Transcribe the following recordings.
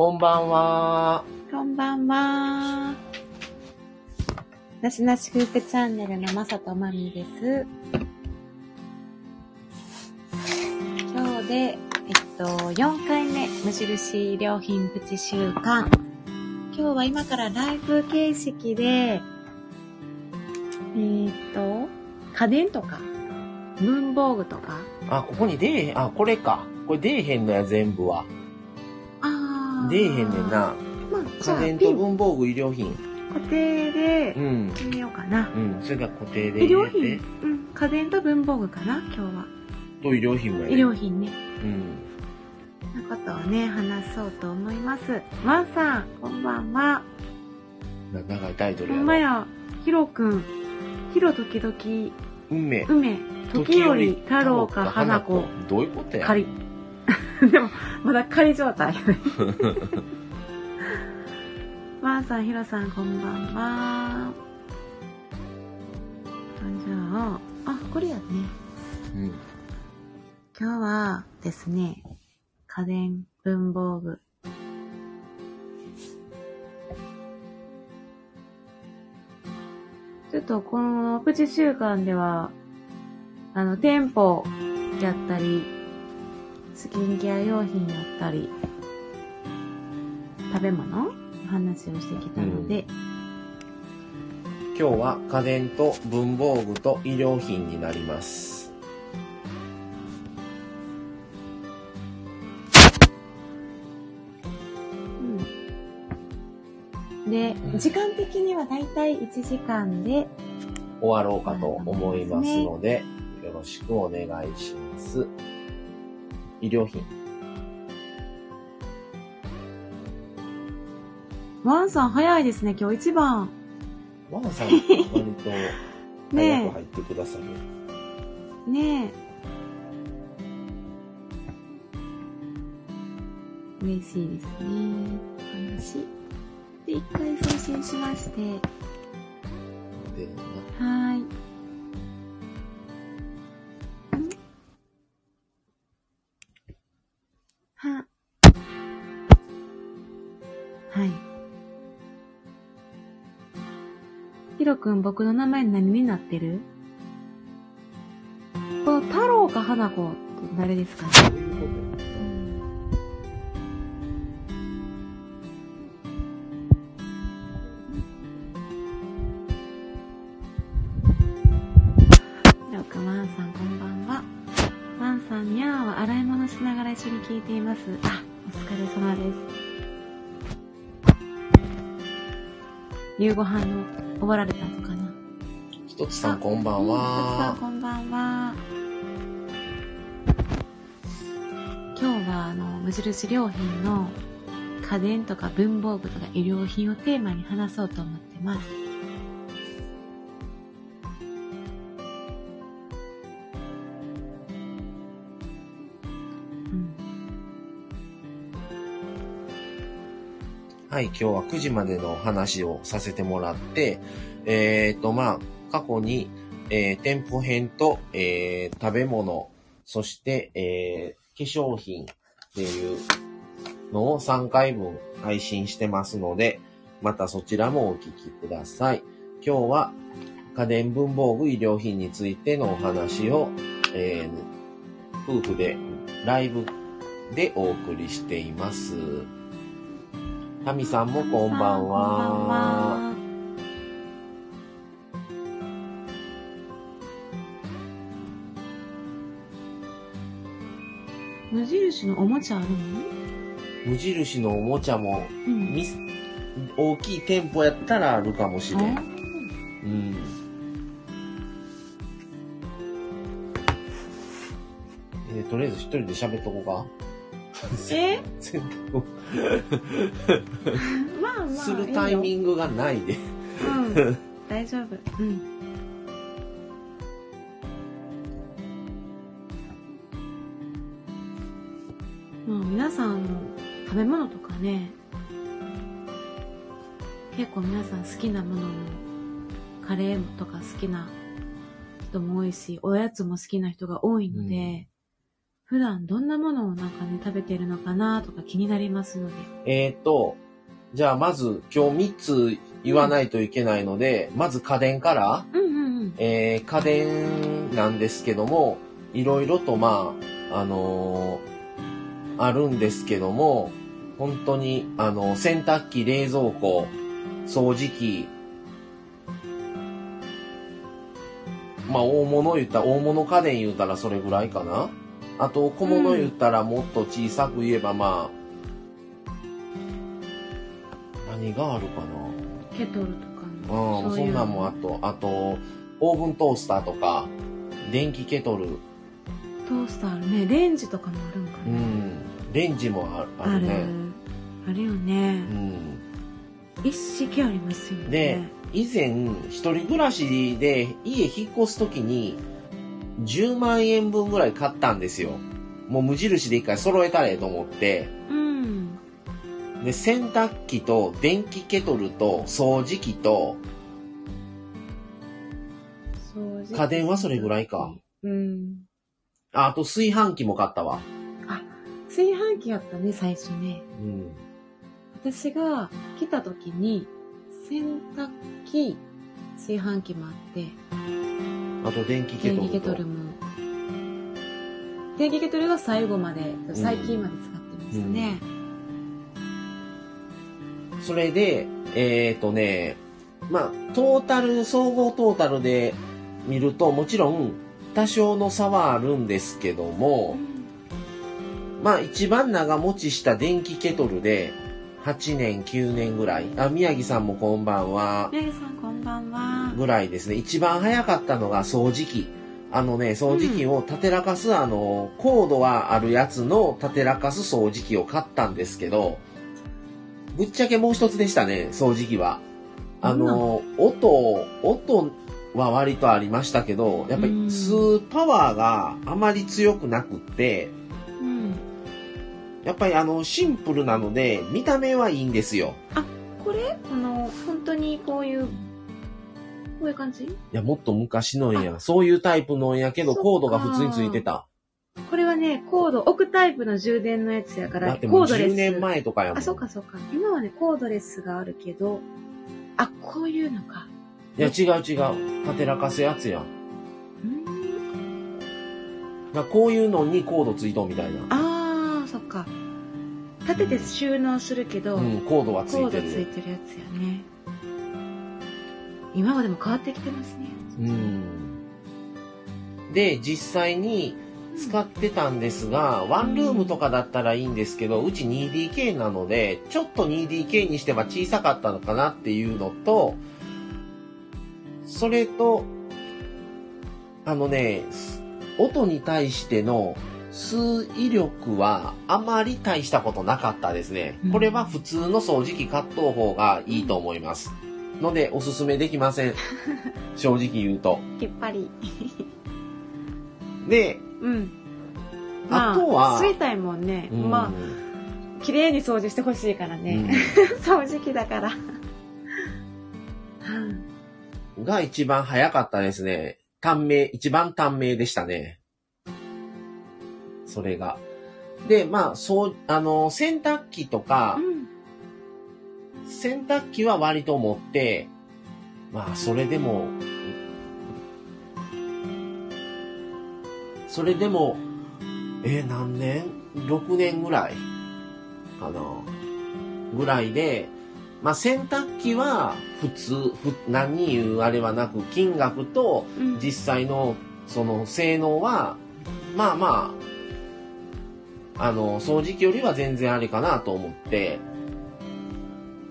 こんばんは。こんばんは。なしなし夫婦チャンネルのまさとまみです。今日で、えっと、4回目、無印良品プチ週間。今日は今からライブ形式で、えーっと、家電とか、文房具とか、あ、ここに出えへん。あ、これか。これ出えへんのや、全部は。出えへんねん。な。まあ、家電と文房具、衣料品。固定でう、ん。決めようかな。うん。それが固定で衣料入れて品。うん、家電と文房具かな、今日は。と衣料品もやね衣料品ね。うん。なことをね、話そうと思います。ワンさん、こんばんは。な長いタイトルほやろ。んまや、ヒロくん。ヒロ時々、梅。梅、時折、太郎か花子、。どういうことや？仮。でも、まだ仮状態。ワンさん、ヒロさん、こんばんは。じゃあ、あ、これやね。うん。今日はですね、家電、文房具。ちょっとこのプチ週間では、あの、店舗やったり、スキンケア用品やったり、食べ物の話をしてきたので、今日は家電と文房具と衣料品になります。うん。で、時間的にはだいたい1時間で、終わろうかと思いますので、よろしくお願いします。衣料品。ワンさん早いですね、今日一番。ワンさん、割と ね早く入ってくださる。え、ねえ。嬉しいですね。話。で、一回送信しまして、くん、僕の名前何になってる？この太郎か花子って誰ですか？ねな、どういうことやひろくん、ワンさん、こんばんは。ん、にゃーは洗い物しながら一緒に聞いています。お疲れ様です。夕ご飯の終わられたとかな？ひとつさんこんばんうんさんは。こんばんは。今日はあの無印良品の家電とか文房具とか衣料品をテーマに話そうと思ってます。はい、今日は9時までのお話をさせてもらって、えっ、と、まあ、過去に、えー店舗編と、えー食べ物、そして、え化粧品っていうのを3回分配信してますので、またそちらもお聞きください。今日は家電文房具衣料品についてのお話を、えー夫婦でライブでお送りしています。タミさんもこんばんは。無印のおもちゃあるの？無印のおもちゃも、うんミス大きい店舗やったらあるかもしれん。あうん。えーとりあえず一人で喋っとこうか。え？洗濯をまあまあ。するタイミングがないで。うん。大丈夫。うん。もう皆さん、食べ物とかね、結構皆さん好きなものも、カレーとか好きな人も多いし、おやつも好きな人が多いので、普段どんなものをなんかね、食べてるのかなとか気になりますので。えーっと、じゃあまず今日3つ言わないといけないので、まず家電から、うんうんうん。えー家電なんですけども、いろいろとまあ、あのーあるんですけども、本当に、あの、洗濯機、冷蔵庫、掃除機、まあ、大物言ったら、大物家電言うたらそれぐらいかな。あと、小物言ったらもっと小さく言えばまあ、何があるかな。ケトルとかうも。ん、ういうそんなんもあと、あと、オーブントースターとか、電気ケトル、トースターあるね。レンジとかもあるんかな。うん、レンジもああある。るね。あるようね。ん。一式ありますよね。で、以前、一人暮らしで家引っ越すときに、10万円分ぐらい買ったんですよ。もう無印で一回揃えたれと思って。うん。で、洗濯機と電気ケトルと掃除機と家電はそれぐらいか。うん。ああと炊飯器も買ったわ。炊飯器やったね、最初ね。うん。私が来た時に、洗濯機、炊飯器もあって、あと電気ケトルと。電気ケトルも。電気ケトルが最後まで、最近まで使ってますね。それで、えっ、とね、まあ、トータル、総合トータルで見ると、もちろん、多少の差はあるんですけども、まあ、一番長持ちした電気ケトルで、8年、9年ぐらい。あ、宮城さんもこんばんは。宮城さんこんばんは。ぐらいですね。一番早かったのが掃除機。あのね、掃除機を立てらかす、あの、コードはあるやつの立てらかす掃除機を買ったんですけど、ぶっちゃけもう一つでしたね、掃除機は。あの、音、音は割とありましたけど、やっぱりうん吸うパワーがあまり強くなくって、うん。やっぱりあの、シンプルなので、見た目はいいんですよ。これ？この、本当にこういう、こういう感じ？いや、もっと昔のんや。そういうタイプのんやけど、コードが普通についてた。これはね、コード、置くタイプの充電のやつやから、だってもうコードレス。10年前とかやもん。あ、そうかそうか。今はね、コードレスがあるけど、あ、こういうのか。いや、違う違う。立てらかすやつやん。こういうのにコードついとんみたいな。あー、そっか。立てて収納するけど、うん、コードはつコードいてる。ついてるやつやね。今はでも変わってきてますね。うん。で、実際に使ってたんですが、ワンルームとかだったらいいんですけど、うち 2DK なので、ちょっと 2DK にしては小さかったのかなっていうのと、それと、あのね、音に対しての数威力はあまり大したことなかったですねうん。これは普通の掃除機買っとう方がいいと思います。ので、おすすめできません。正直言うと。きっぱり。で、うん。あとは吸いたいもんね。うんまあ、綺麗に掃除してほしいからね。掃除機だから。うんうんが一番早かったですね。短命、一番短命でしたね。それが。で、まあ、そう、あの、洗濯機とか、洗濯機は割と持って、まあ、それでも、それでも、えー何年 ?6 年ぐらいかな。ぐらいで、まあ、洗濯機は普通、ふ何言うあれはなく、金額とうん。実際のその性能は、まあまあ、あの、掃除機よりは全然あれかなと思って、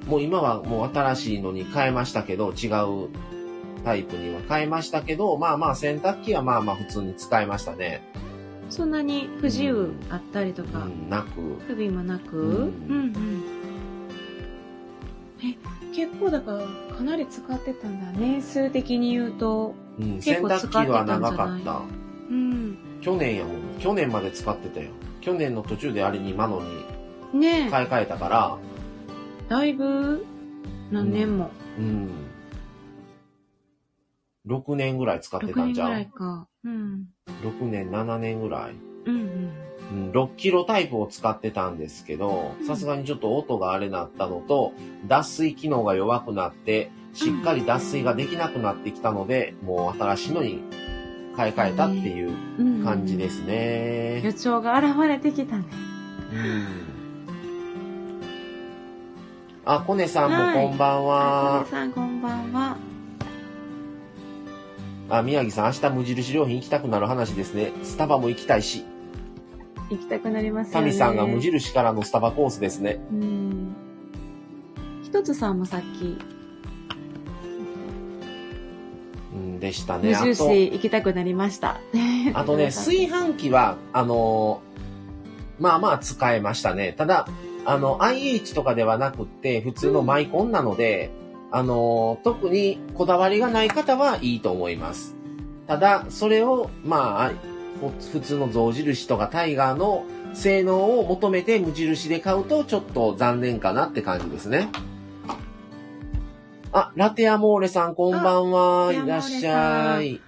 もう今はもう新しいのに変えましたけど、違うタイプには変えましたけど、まあまあ洗濯機はまあまあ普通に使えましたね。そんなに不自由あったりとうか、ん、なく。不備もなく、うんうんうんえ、結構だからかなり使ってたんだ。年数的に言うと。うん、結洗濯機は長かった。うん。去年やもん。去年まで使ってたよ。去年の途中であれにマノにねえ、買い替えたから、だいぶ何年も。うん。6年ぐらい使って6たんじゃん年ぐらいか。うん。6年、7年ぐらい。うんうん。うん6キロタイプを使ってたんですけどう、んさすがにちょっと音があれなったのと、脱水機能が弱くなって、しっかり脱水ができなくなってきたので、もう新しいのに買い替えたっていううん感じですね。予兆が現れてきたね。うん。あ、コネさんもはいこんばんあは。さんこんばんは。あ、宮城さん、明日無印良品行きたくなる話ですね。スタバも行きたいし、行きたくなりますよね。タミさんが無印からのスタバコースですね。うん。一つさんもさっき、うん、でした無ね。あと、印行きたくなりました。あとね、炊飯器は、あのーまあまあ使えましたね。ただ、あの、IH とかではなくって、普通のマイコンなので、あのー特にこだわりがない方はいいと思います。ただ、それを、まあ、ほ普通の象印とかタイガーの性能を求めて無印で買うとちょっと残念かなって感じですね。あ、ラテアモーレさんこんばんは。あいらっしゃい。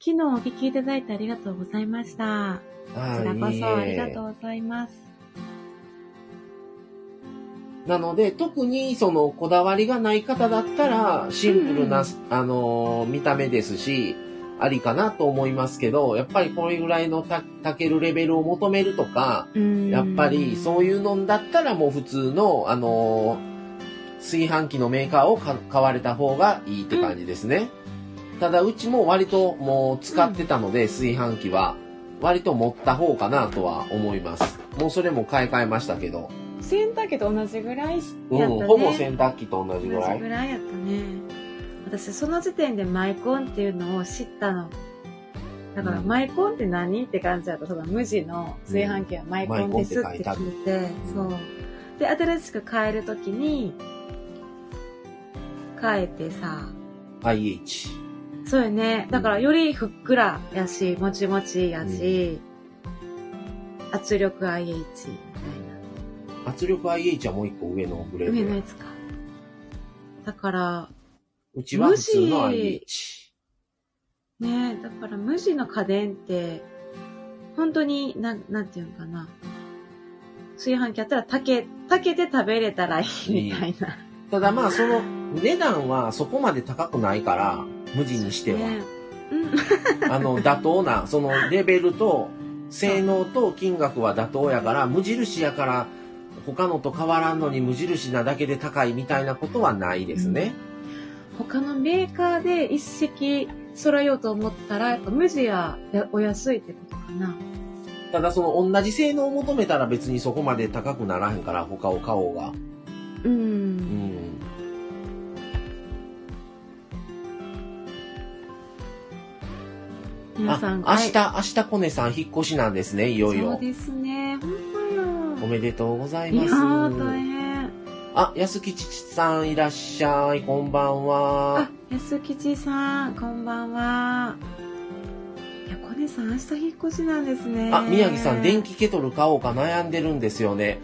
昨日お聞きいただいてありがとうございました。こちらこそありがとうございます。なので、特にそのこだわりがない方だったら、シンプルな、うんあのー見た目ですし、ありかなと思いますけど、やっぱりこれぐらいのた炊けるレベルを求めるとか、やっぱりそういうのだったらもう普通の、あのー炊飯器のメーカーをか買われた方がいいって感じですね。ただ、うちも割ともう使ってたので、炊飯器は、割と持った方かなとは思います。もうそれも買い替えましたけど。洗濯機と同じぐらいやったね。うん、ほぼ洗濯機と同じぐ同らい。じぐらいやったね。私、その時点でマイコンっていうのを知ったの。だから、うんマイコンって何って感じだった。その無地の炊飯器はマイコンですって聞いて、マイコンってそう。で、新しく変えるときに、変えてさ、IH。そうよね。だから、よりふっくらやし、もちもちやし、圧力 IH 圧力 IH はもう一個上のグレな。ード。上のやつか。だから、うちは普通の IH。ねだから無地の家電って、本当に、なん、なんていうのかな。炊飯器やったら炊け、炊けて食べれたらいいみたいな。ただまあその値段はそこまで高くないから、無地にしては。ねうん。あの、妥当な、そのレベルと、性能と金額は妥当やから、無印やから、他のと変わらんのに無印なだけで高いみたいなことはないですね。他のメーカーで一式揃えようと思ったら、やっぱ無地はやお安いってことかな。ただその同じ性能を求めたら別にそこまで高くならへんから、他を買おうが。う。うんん。皆さん、あ、明日、明日コネさん引っ越しなんですね、いよいよそう。ですね。おめでとうございいやます。ー、大変。あ、安吉さんいらっしゃい、こんばんはあ。、安吉さん、こんばんは。いや、コネさん、明日引っ越しなんですね。あ、宮城さん、電気ケトル買おうか悩んでるんですよね。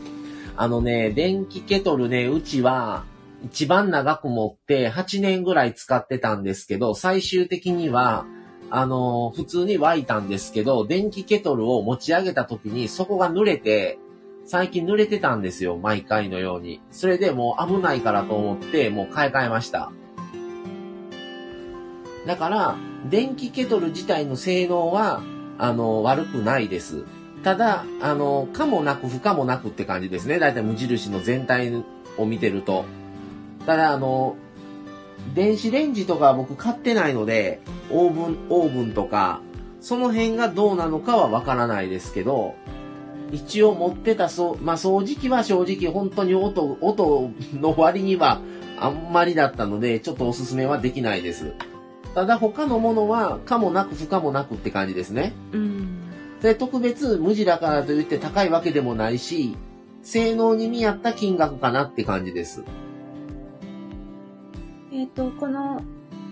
あのね、電気ケトルね、うちは、一番長く持って8年ぐらい使ってたんですけど、最終的には、あの普通に沸いたんですけど、電気ケトルを持ち上げた時にそこが濡れて、最近濡れてたんですよ、毎回のように。それでもう危ないからと思って、もう買い替えました。だから、電気ケトル自体の性能は、あの、悪くないです。ただ、あの、かもなく不可もなくって感じですね。だいたい無印の全体を見てると。ただ、あの、電子レンジとか僕買ってないので、オーブン、オーブンとか、その辺がどうなのかはわからないですけど、一応持ってたそう、まあ、掃除機は正直本当に音、音の割にはあんまりだったので、ちょっとおすすめはできないです。ただ他のものは、かもなく不可もなくって感じですね。うん。で、特別無地だからといって高いわけでもないし、性能に見合った金額かなって感じです。えっ、と、この、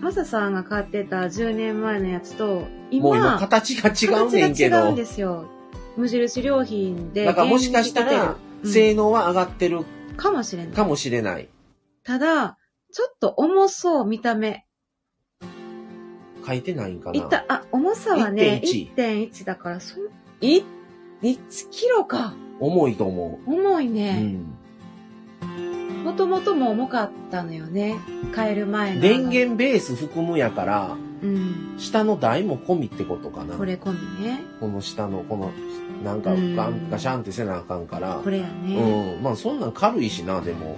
マサさんが買ってた10年前のやつと、今、もう今形が違うねんけど形が違うんで。すよ。無印良品で。だからもしかしたら、性能は上がってるうんかもしれない。かもしれない。ただ、ちょっと重そう、見た目。書いてないんかな。いった、あ、重さはね、1.1 1.1だから、そん、1 1キロか。重いと思重いううね。ん。もともとも重かったのよね。変える前の。電。源ベース含むやから、うん。下の台も込みってことかな。これ込みね。この下の、この、なんかうんガンガシャンってせなあかんから。これやね。うん。まあそんなん軽いしな、でも。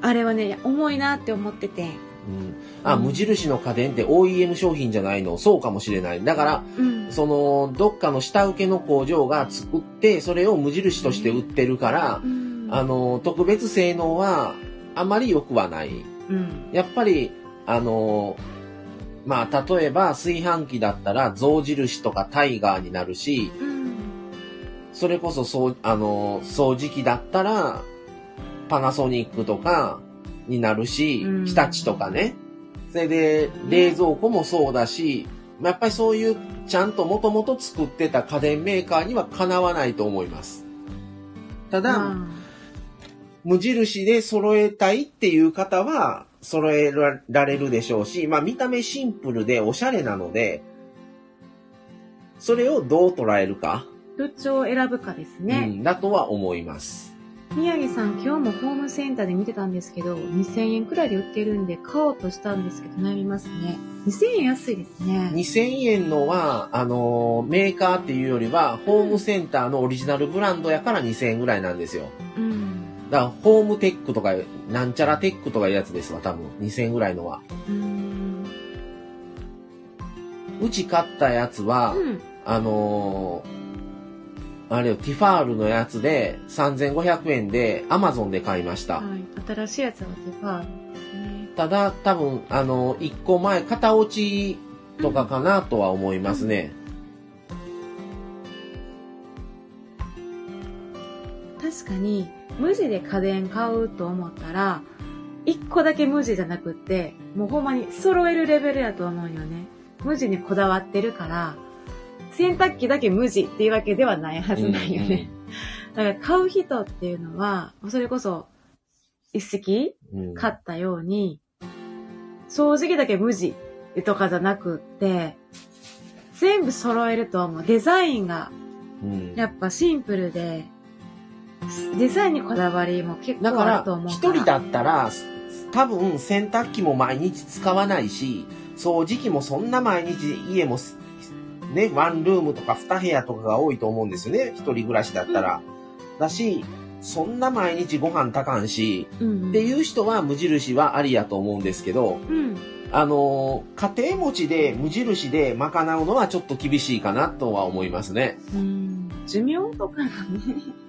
あれはね、重いなって思ってて。うん。あ、うん無印の家電って OEM 商品じゃないのそうかもしれない。だから、うん。その、どっかの下請けの工場が作って、それを無印として売ってるからう、ん。あの、特別性能はあまり良くはない。うん。やっぱり、あの、まあ、例えば炊飯器だったら象印とかタイガーになるし、うん。それこそそう、あの、掃除機だったらパナソニックとかになるしうん、日立とかね。それで、冷蔵庫もそうだし、やっぱりそういうちゃんともともと作ってた家電メーカーにはかなわないと思います。ただ、ま無印で揃えたいっていう方は揃えられるでしょうし、まあ見た目シンプルでおしゃれなので、それをどう捉えるか、あ、どっちを選ぶかですうね。ん、だとは思います。宮城さん、今日もホームセンターで見てたんですけど、2000円くらいで売ってるんで買おうとしたんですけど悩みますね。2000円安いですね。2000円のは、あのーメーカーっていうよりは、ホームセンターのオリジナルブランドやから2000円ぐらいなんですよ。うん。だから、ホームテックとか、なんちゃらテックとかいうやつですわ、多分。2000円ぐらいのは。うん。うち買ったやつは、うん。あのーあれよ、ティファールのやつで3500円で Amazon で買いました。はい。新しいやつはテファールですね。ただ、多分、あのー、1個前、型落ちとかかなとは思いますね。確かに、無地で家電買うと思ったら、一個だけ無地じゃなくって、もうほんまに揃えるレベルやと思うよね。無地にこだわってるから、洗濯機だけ無地っていうわけではないはずないよね。だから買う人っていうのは、それこそ、一式買ったように、掃除機だけ無地とかじゃなくって、全部揃えると思う。デザインがうんやっぱシンプルで、デザインにこだわりも結構あるとら、思うから。一人だったら、多分洗濯機も毎日使わないし、掃除機もそんな毎日家もすね、ワンルームとか二部屋とかが多いと思うんですよね。一人暮らしだったら。だし、そんな毎日ご飯炊かんし、うんうん、っていう人は無印はありやと思うんですけど、うん。あのー家庭持ちで無印で賄うのはちょっと厳しいかなとは思いますね。うん。寿命とかがね。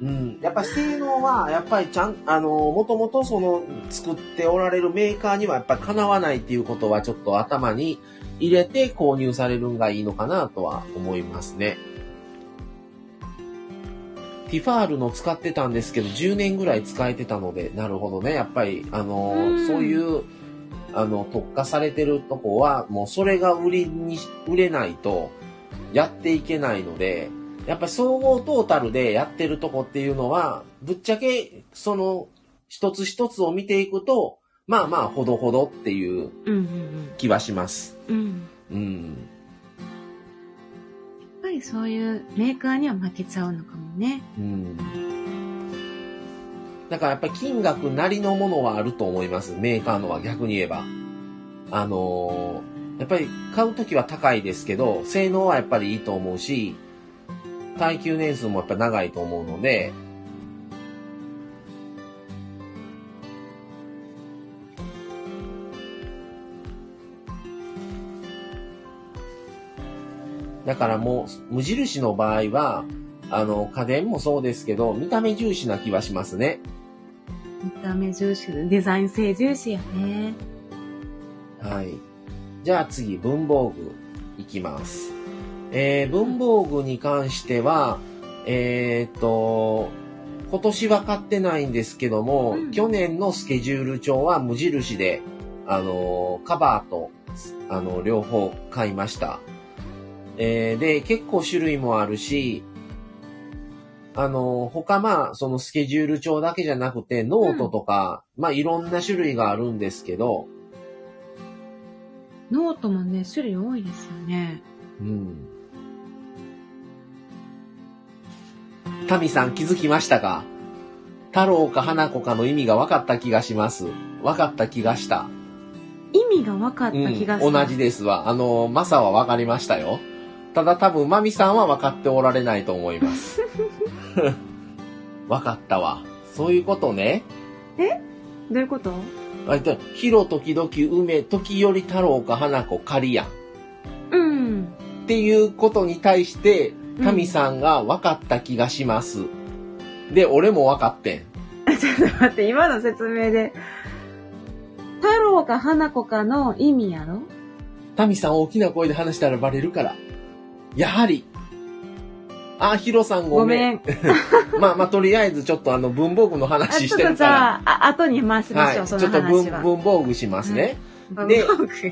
うん。やっぱ性能は、やっぱりちゃん、あのーもともとその、作っておられるメーカーにはやっぱりかなわないっていうことはちょっと頭に入れて購入されるんがいいのかなとは思いますね。ティファールの使ってたんですけど、10年ぐらい使えてたので、なるほどね。やっぱり、あのーうんそういう、あの、特化されてるとこは、もうそれが売りに、売れないと、やっていけないので、やっぱり総合トータルでやってるとこっていうのは、ぶっちゃけ、その、一つ一つを見ていくと、まあまあ、ほどほどっていう気はします。うん。うん。うん。やっぱりそういうメーカーには負けちゃうのかもね。うん。だからやっぱり金額なりのものはあると思います。メーカーのは逆に言えば。あのーやっぱり買うときは高いですけど、性能はやっぱりいいと思うし、耐久年数もやっぱ長いと思うので、だからもう、無印の場合は、あの、家電もそうですけど、見た目重視な気はしますね。見た目重視、デザイン性重視やね。はい。じゃあ次、文房具いきます。えー、文房具に関しては、えーっと、今年は買ってないんですけども、うん去年のスケジュール帳は無印で、あの、カバーと、あの、両方買いました。えーで、結構種類もあるし、あの、他まあ、そのスケジュール帳だけじゃなくて、ノートとか、まあいろんな種類があるんですけど、ノートもね、種類多いですよね。うん。タミさん気づきましたか？太郎か花子かの意味が分かった気がします。分かった気がした。意味が分かった気がした。うん、同じですわ。あの、マサは分かりましたよ。ただ多分、マミさんは分かっておられないと思います。分かったわ。そういうことね。どういうこと？あと、ヒロ時々梅、時折太郎か花子仮やん。うん。っていうことに対して、うんタミさんが分かった気がします。で、俺も分かってん。ちょっと待って、今の説明で。太郎か花子かの意味やろ？タミさん大きな声で話したらバレるから。やはり。あ、ヒロさんごごめん。めん。まあまあ、とりあえずちょっとあの文房具のあ話しちょっとじてるから。ゃあ、あ後に回しましょう、はい。ちそょっと文の話は。文房具しますね。文で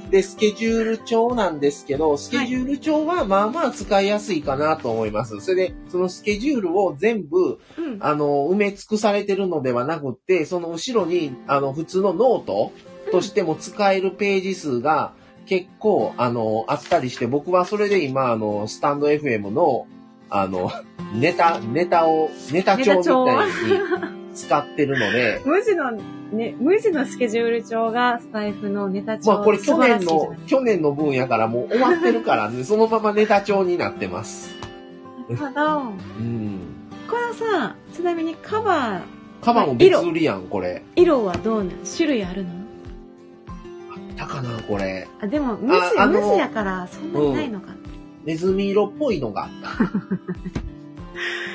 で、スケジュール帳なんですけど、スケジュール帳はまあまあ使いやすいかなと思います。それで、そのスケジュールを全部、うん。あの、埋め尽くされてるのではなくって、その後ろに、あの、普通のノートとしても使えるページ数が結構、あの、あったりして、僕はそれで今、あの、スタンド FM の、あの、ネタ、ネタを、ネタ帳みたいに使ってるので、無地の、ね、無地のスケジュール帳がスタイフのネタ帳。まあこれ去年の去年の分やからもう終わってるからね、そのままネタ帳になってます。ただ、うん。これさ、ちなみにカバー、カバンも別売りやん、これ。色はどうなん種類あるの？あったかな、これ。あ、でも、無地、無地やから、そんなにないのか。ネズミ色っぽいのがあっ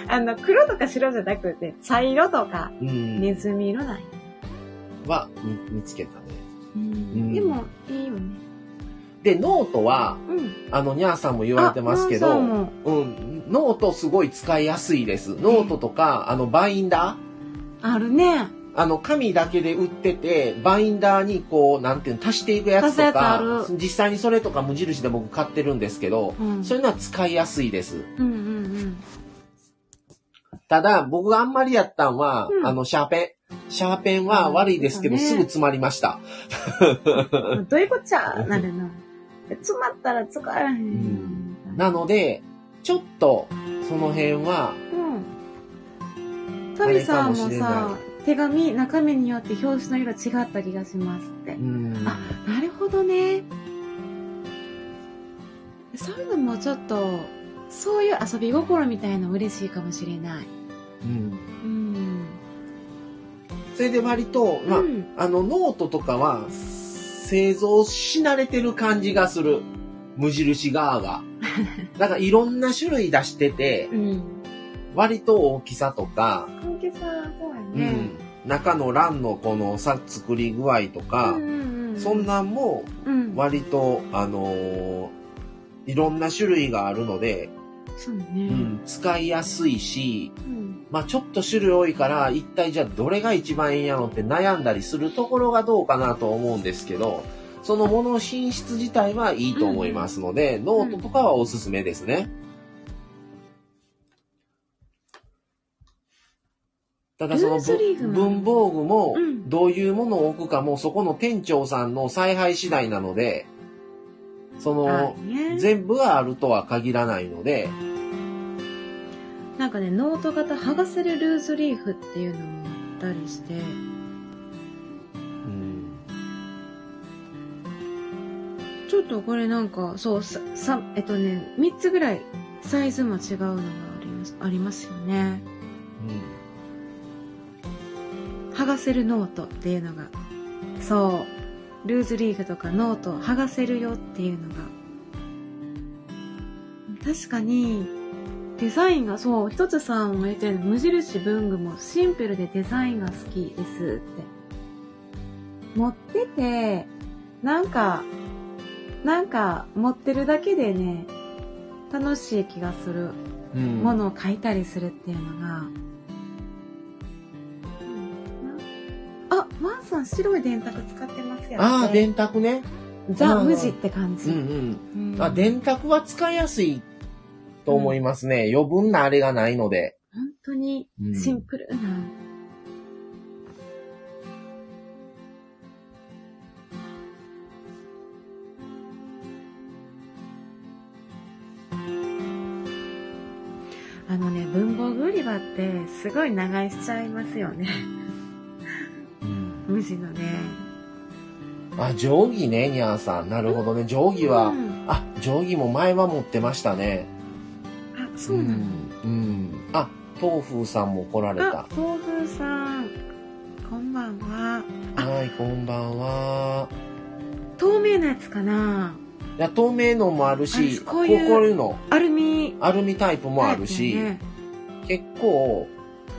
た。あの、黒とか白じゃなくて、茶色とか、うん。ネズミ色なんや。は見見つけたね。うんんでも、いいよね。で、ノートは、うん。あの、ニャーさんも言われてますけど、もうん、ノートすごい使いやすいです。ノートとか、あの、バインダー？あるね。あの、紙だけで売ってて、バインダーにこう、なんていうの、足していくやつとかる、実際にそれとか無印で僕買ってるんですけど、うん。そういうのは使いやすいです。うんうんただ、僕があんまりやったんは、うんあの、シャーペン。シャーペンは悪いですけど、すぐ詰まりました。うん。どういうこっちゃなるな。詰まったら使えへん。んなので、ちょっと、その辺は、うん。タミさんもさ、手紙、中身によって表紙の色違った気がしますってう。ん、あなるほどね。そういうのもちょっと、そういう遊び心みたいの嬉しいかもしれない。うん。うん。それで割と、まあ、うんあの、ノートとかは、製造し慣れてる感じがする。無印側が。だからいろんな種類出してて、うん。割と大きさとか、関係さ、そうやうね。ん、中の欄のこのさ、作り具合とか、うんうんうん、そんなんもうん。割と、あのーいろんな種類があるので、そうね。うん、使いやすいし、うん。まあちょっと種類多いから、一体じゃあどれが一番いいんやろって悩んだりするところがどうかなと思うんですけど、そのものの品質自体はいいと思いますので、ノートとかはおすすめですね。ただその文房具もうんどういうものを置くかもそこの店長さんの采配次第なので、そあのね。全部があるとは限らないので、なんかね、ノート型剥がせるルーズリーフっていうのもあったりして、うん。ちょっとこれなんか、そう、さ、さえっとね、3つぐらいサイズも違うのがあります、ありますよね。剥がせるノートっていうのが、そう、ルーズリーフとかノートを剥がせるよっていうのが、確かに、デザインが、そう、一つさんも言ってる無印文具もシンプルでデザインが好きですって。持ってて、なんか、なんか持ってるだけでね、楽しい気がするうんものを書いたりするっていうのが、あ、ワンさん白い電卓使ってますよね。ああ、電卓ね。ザ・無地って感じ。うんうん。うんあ、電卓は使いやすいと思いますね。余分なあれがないので。本当にうんシンプルな。あのね、文房具売り場ってすごい長居しちゃいますよね。うん。無地のね。あ、定規ね、にゃーさん。なるほどね。定規は、うんあ、定規も前は持ってましたね。あ、そうなの、ん。うん。あ、豆腐さんも来られたあ。、豆腐さん。こんばんは。はい、こんばんは。透明なやつかないや、透明のもあるし、あこういうの、アルミアルミタイプもあるし、ね結構、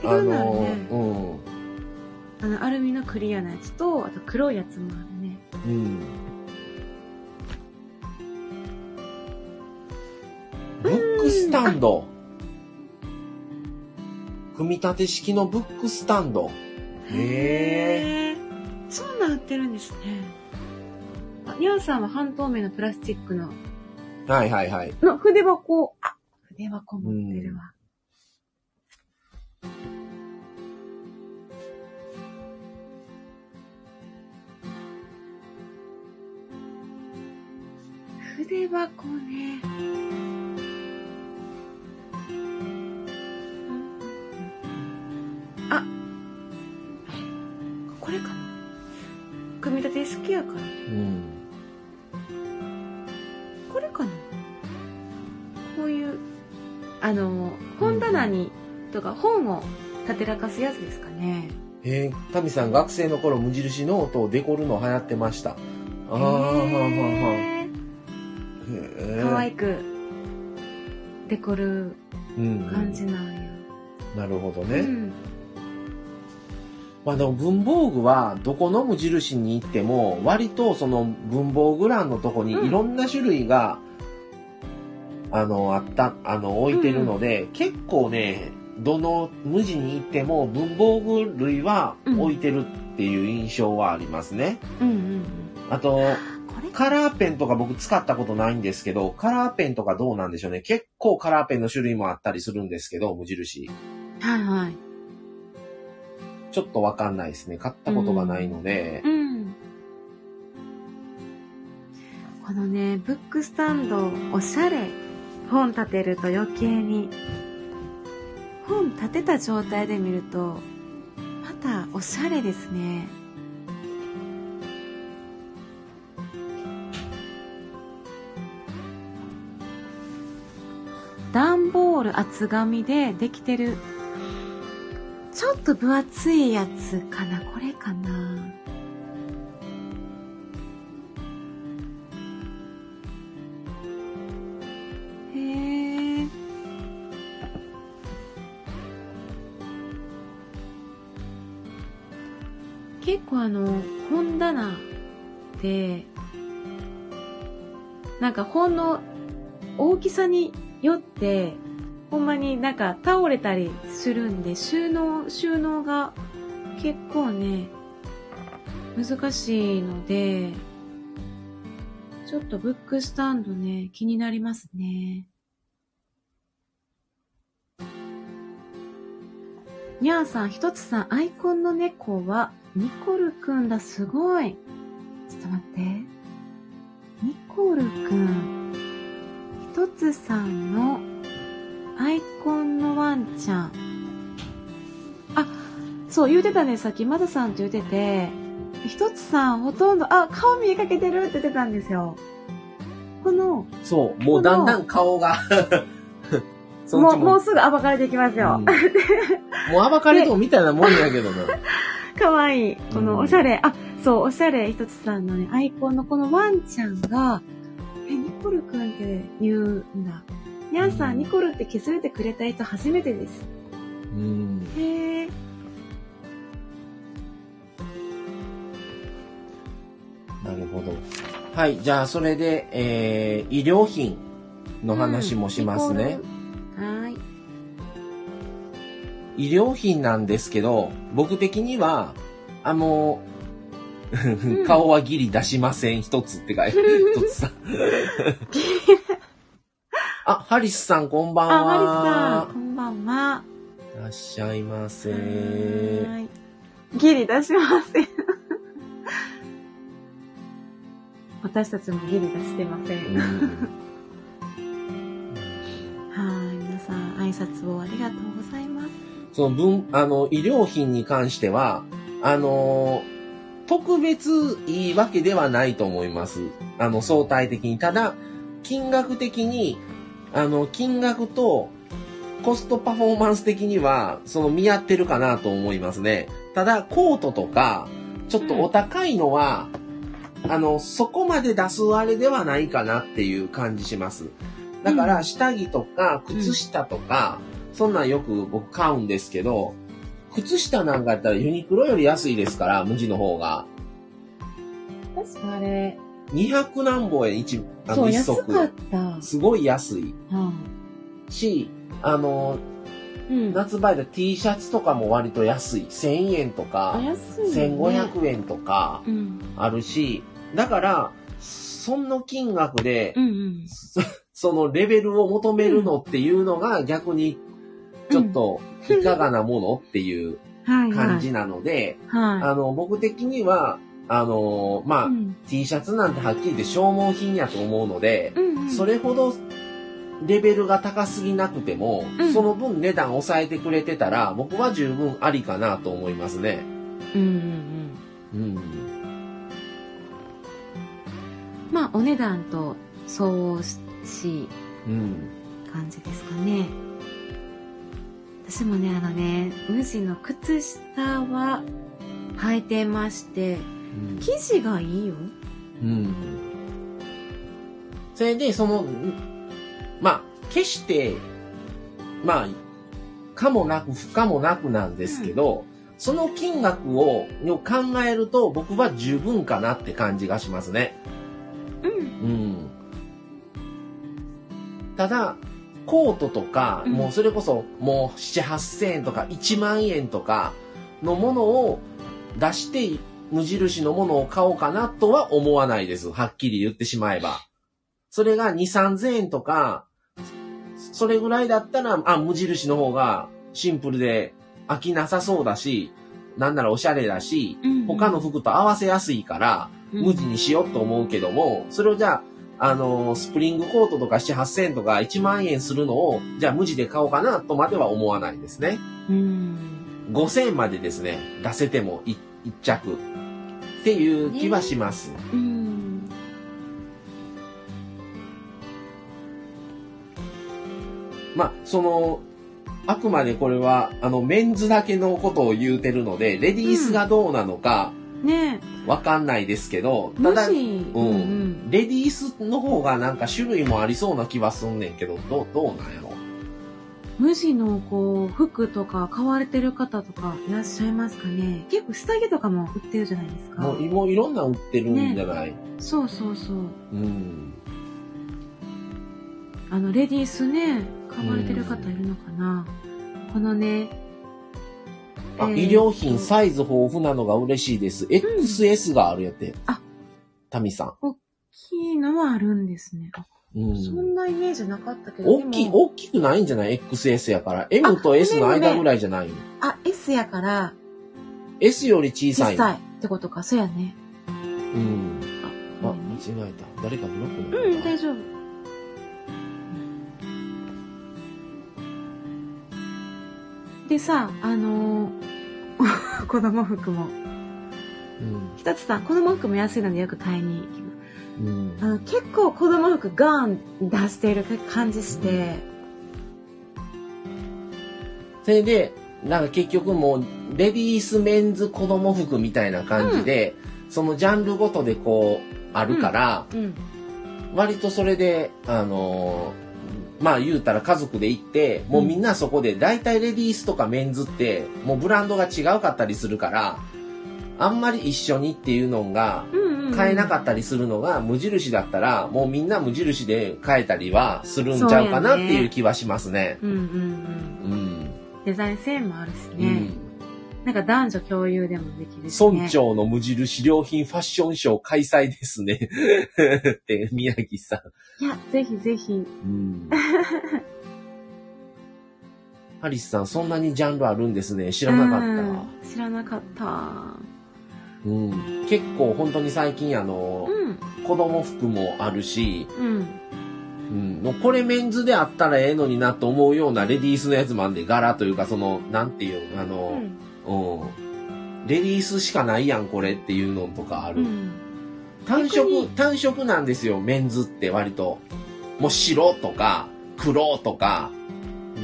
あの、ねあの、アルミのクリアなやつと、あと黒いやつもあるね。うん、スタンド。組み立て式のブックスタンド。へへー。そうなってるんですね。あ、ニャンさんは半透明のプラスチックの、はいはいはい。の筆箱、あ、筆箱持ってるわ。筆箱ね。やから。うん。これかなこういう、あの、本棚に、とか本を立てらかすやつですかね。えー、タミさん学生の頃無印ノートをデコるの流行ってました。ああ、はあはあは可愛い。くデコるうん、感じなんや。なるほどね。ね。まあでも文房具はどこの無印に行っても割とその文房具欄のとこにうんいろんな種類が、あの、あった、あの、置いてるので、結構ね、どの無地に行っても文房具類は置いてるっていう印象はありますね。うんうんうん。あと、カラーペンとか僕使ったことないんですけど、カラーペンとかどうなんでしょうね。結構カラーペンの種類もあったりするんですけど、無印。はいはい。ちょっとわかんないですね。買ったことがないので。うん。このね、ブックスタンド、おしゃれ。本立てると余計に。本立てた状態で見ると、またおしゃれですね。段ボール厚紙でできてるちょっと分厚いやつかなこれかなへえ。結構あの、本棚で、なんか本の大きさによって、ほんまになんか倒れたりするんで、収納、収納が結構ね、難しいので、ちょっとブックスタンドね、気になりますね。にゃーさん、ひとつさん、アイコンの猫は、ニコルくんだ、すごい。ちょっと待って。ニコルくん。ひとつさんの、アイコンのワンちゃん。あ、そう、言うてたね、さっき、まださんと言うてて、ひとつさん、ほとんど、あ、顔見えかけてるって言ってたんですよ。この、そう、もうだんだん顔がそっもう、ちももうすぐ暴かれていきますよ。うんもう暴かれとみたいなもんやけどな。かわいい。こうんのおしゃれ、あ、そう、おしゃれひとつさんのね、アイコンのこのワンちゃんが、え、ニコルくんって言うんだ。にゃんさうんん、ニコルって気づいてくれた人初めてです。うん。へえ。なるほど。はい、じゃあそれで、えー、医療品の話もしますね。うん。はーい。医療品なんですけど、僕的には、あの、ん 顔はギリ出しません、一つって書いて、一つさ。あ、ハリスさんこんばんあ、は。マリさん、こんばんは。いらっしゃいませ。ギリ出しません。私たちもギリ出してません。うんはい、皆さん、挨察をありがとうございます。その分、あの、医療品に関しては、あのー特別いいわけではないと思います。あの、相対的に。ただ、金額的に、あの、金額とコストパフォーマンス的には、その見合ってるかなと思いますね。ただ、コートとか、ちょっとお高いのは、あの、そこまで出すあれではないかなっていう感じします。だかうんら、下着とか、靴下とか、そんなんよく僕買うんですけど、靴下なんかやったらユニクロより安いですから、無地の方が。確かあれ、200何本円一、あの、そう、一安足。かった。すごい安いはし、あの、いうん。夏場で T シャツとかも割と安い。1000円とあ、か、ね。1500円とかうん。あるし、だから、その金額でう、んうん。そそのレベルを求めるのっていうのが逆に、ちょっといかがなものっていう。感じなので、はあの、僕的には、あの、まい。あ、うん T シャツなんてはっきり言って消耗品やと思うので、うんうん。それほどレベルが高すぎなくても、うんその分値段抑えてくれてたら、僕は十分ありかなと思いますね。うんうんうん。うん。まあ、お値段と相応ししうん。感じですかね。私もね、あのね、無地の靴下は履いてまして、うん生地がいいよ。うん。それで、その、んまあ、決して、まあ、かもなく不可もなくなんですけど、その金額をを考えると僕は十分かなって感じがしますね。うん。うん。ただ、コートとか、うんもうそれこそもう7、8000円とか1万円とかのものを出して無印のものを買おうかなとは思わないです。はっきり言ってしまえば。それが2、3000円とか、それぐらいだったら、あ、無印の方がシンプルで飽きなさそうだし、なんならおしゃれだし、うん他の服と合わせやすいから、無地にしようと思うけども、それをじゃあ、あのースプリングコートとか7、8000円とか1万円するのを、じゃあ無地で買おうかなとまでは思わないですね。うん。5000円までですね、出せても 1, 一着っていう気はします。うん。まあ、その、あくまでこれは、あの、メンズだけのことを言うてるので、レディースがどうなのかねわかんないですけど、え、ただ、無地。ううんん。レディースの方がなんか種類もありそうな気はすんねんけど、どう、どうなんやろ無地のこう、服とか買われてる方とかいらっしゃいますかね結構下着とかも売ってるじゃないですか。もう、もういろんな売ってるんじゃない、そうそうそう。うん。あの、レディースね、買われてる方いるのかな、このね、あ、えー医療品サイズ豊富なのが嬉しいです。XS があるやって。あ、タミさ大きいのはあるんですね。あん。うん。そんなイメージなかったけど。大きい、大きくないんじゃない ?XS やから。M と S の間ぐらいじゃないあ、S やから、?S より小さい。小さいってことか。そうやね。うん。あ、あ、間違えた。誰かブロックうん、大丈夫。でさ、あのー 子供服も。うん。ひとつさん、子供服も安いのでよく買いに行きます。うん。あの結構子供服ガーン出している感じして、それで、なんか結局もう、レディースメンズ子供服みたいな感じで、そのジャンルごとでこう、あるから、うん。割とそれで、あのーまあ言うたら家族で行って、もうみんなそこで、大体レディースとかメンズって、もうブランドが違うかったりするから、あんまり一緒にっていうのが、うんうんうん、買えなかったりするのが無印だったら、もうみんな無印で買えたりはするんちゃうかなっていう気はしますね。うんうんうん。うん。デザイン性もあるしうね。ん。なんか男女共有でもできるし、ね。村長の無印良品ファッションショー開催ですね。って、宮城さん。いや、ぜひぜひ。うん。ハリスさん、そんなにジャンルあるんですね。知らなかっうん知らなかった。た。うん。結構本当に最近あの、うん。子供服もあるし、うん。うん、もうこれメンズであったらええのになと思うようなレディースのやつもあんで、柄というか、その、なんていう、あうの、ん。うん。レディースしかないやん、これっていうのとかある。うん。単色、単色なんですよ、メンズって割と。もう白とか、黒とか、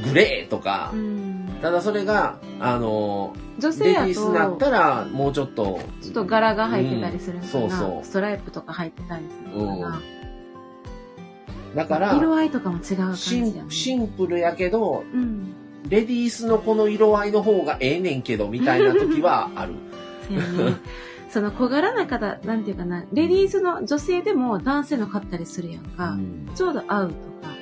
グレーとか。うん。ただそれが、あの、女性やレディースになっと、たら、もうちょっと、ちょっと柄が入ってたりするのかな、うんそうそうストライプとか入ってたりするのかな。だから、色合いとかも違う感じねンシンプルやけど、うん。レディースのこの色合いの方がええねんけど、みたいな時はある。その小柄な方、なんていうかな、レディースの女性でも男性の買ったりするやんか。うんちょうど合うとか、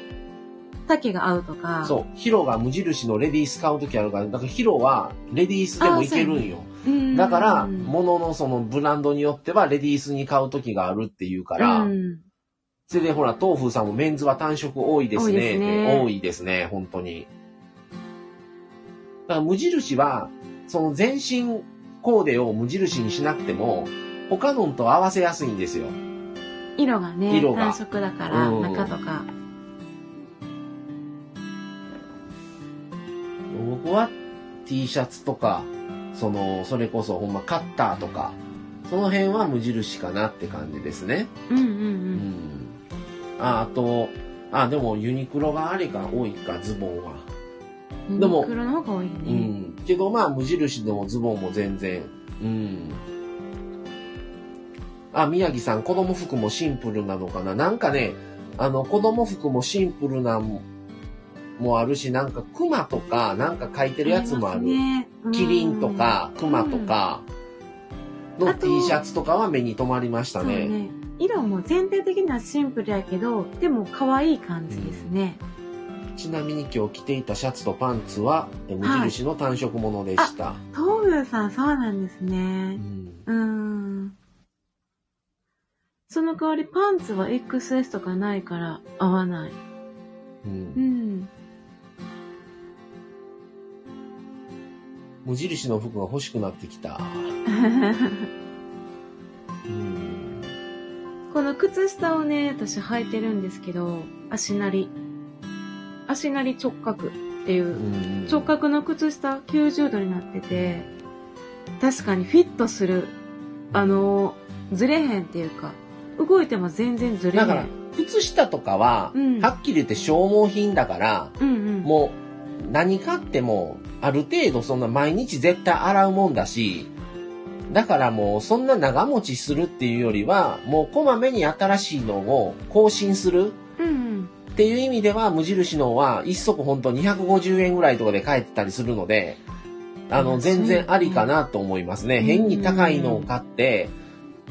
丈が合うとか。そう、ヒロが無印のレディース買う時あるから、だからヒロはレディースでもいけるんよ。うん。だから、うん物のそのブランドによってはレディースに買う時があるっていうから、うんそれでほら、豆腐さんもメンズは単色多いですね。多いですねすね、本当に。だから無印は、その全身コーデを無印にしなくても、他のと合わせやすいんですよ。色がね、色が単色だから、うん中とか。僕は T シャツとか、その、それこそほんまカッターとか、その辺は無印かなって感じですね。うんうんう。うんん。あ、あと、あ、でもユニクロがありか多いか、ズボンは。でもユニクロの方が多いね。うん。けどまあ無印でもズボンも全然。うん。あ、宮城さん、子供服もシンプルなのかななんかね、あの、子供服もシンプルなももあるし、なんか熊とか、なんか書いてるやつもある。ねうんキリンとか、熊とかの T シャツとかは目に留まりましたね。ね。色も全体的にはシンプルやけど、でも可愛い感じですね。ちなみに今日着ていたシャツとパンツは、え無印の単色ものでした。東風さん、そうなんですうね。んうーん。その代わりパンツは XS とかないから合わない。うんうん。無印の服が欲しくなってきた。うんこの靴下をね、私履いてるんですけど、足なり。足なり直角っていううん直角の靴下90度になってて、確かにフィットする。あの、ずれへんっていうか、動いても全然ずれへん。だから、靴下とかは、うんはっきり言って消耗品だから、うんうん。もう、何買っても、ある程度そんな毎日絶対洗うもんだし、だからもうそんな長持ちするっていうよりは、もうこまめに新しいのを更新するうんうん。っていう意味では、無印のは一足ほんと250円ぐらいとかで買えてたりするので、あの、全然ありかなと思いますね。うん変に高いのを買って、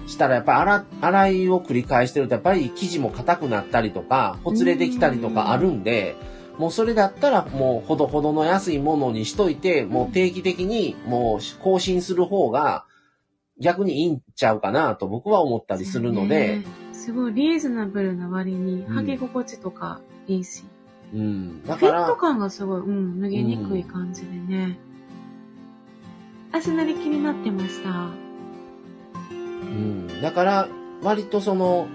したらやっぱ洗、洗いを繰り返してるとやっぱり生地も硬くなったりとか、ほつれてきたりとかあるんで、もうそれだったらもうほどほどの安いものにしといて、もう定期的にもう更新する方が逆にいいんちゃうかなと僕は思ったりするので、ねすごいリーズナブルな割にうん履き心地とかいいし、うん。だフィから、ット感がすごい、うん、脱げにくい感じでね。足なり気になってました。うん。だから、割とその、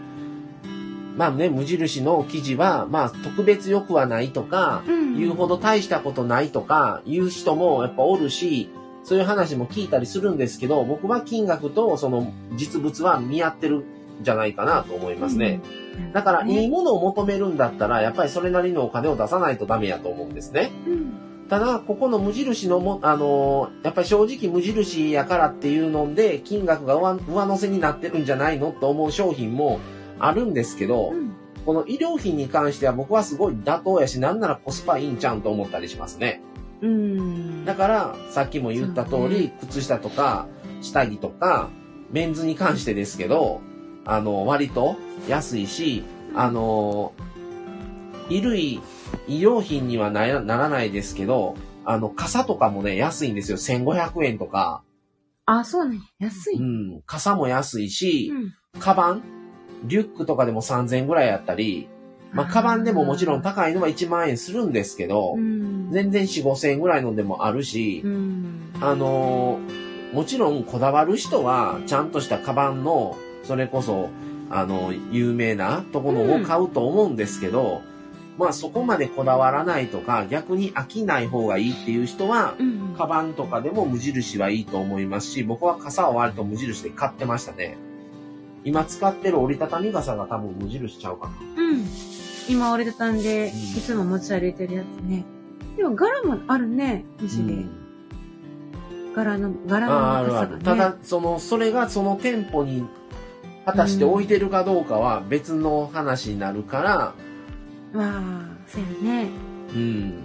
まあね、無印の生地は、まあ特別良くはないとか、うん。言うほど大したことないとか、言う人もやっぱおるし、そういう話も聞いたりするんですけど、僕は金額とその実物は見合ってるんじゃないかなと思いますね。うん。だから、いいねものを求めるんだったら、やっぱりそれなりのお金を出さないとダメやと思うんですね。うん。ただ、ここの無印のも、あのーやっぱり正直無印やからっていうので、金額が上上乗せになってるんじゃないのと思う商品もあるんですけど、うん。この衣料品に関しては僕はすごい妥当やし、なんならコスパいいんちゃうんと思ったりしますね。うん。だから、さっきも言った通り、ね靴下とか、下着とか、メンズに関してですけど、あの、割と安いし、あの、衣類、衣料品にはならならないですけど、あの、傘とかもね、安いんですよ。1500円とか。あ、そうね。安い。ううん。ん、傘も安いし、カバンリュックとかでも3000円ぐらいやったり、まあ、カバンでももちろん高いのは1万円するんですけど、うん。全然4、5000円ぐらいのでもあるし、うん。あのーもちろんこだわる人は、ちゃんとしたカバンの、それこそ、あの、有名なところを買うと思うんですけど、まあそこまでこだわらないとか、逆に飽きない方がいいっていう人は、うん。カバンとかでも無印はいいと思いますし、僕は傘は割と無印で買ってましたね。今使ってる折りたたみ傘が多分無印ちゃうかな。うん。今折りたたんで、うんいつも持ち歩いてるやつね。でも柄もあるね、無地で。うん柄の、柄ああるある。の傘がね。ただ、その、それがその店舗に果たして置いてるかどうかは別の話になるから、わあ、そうやね。うん。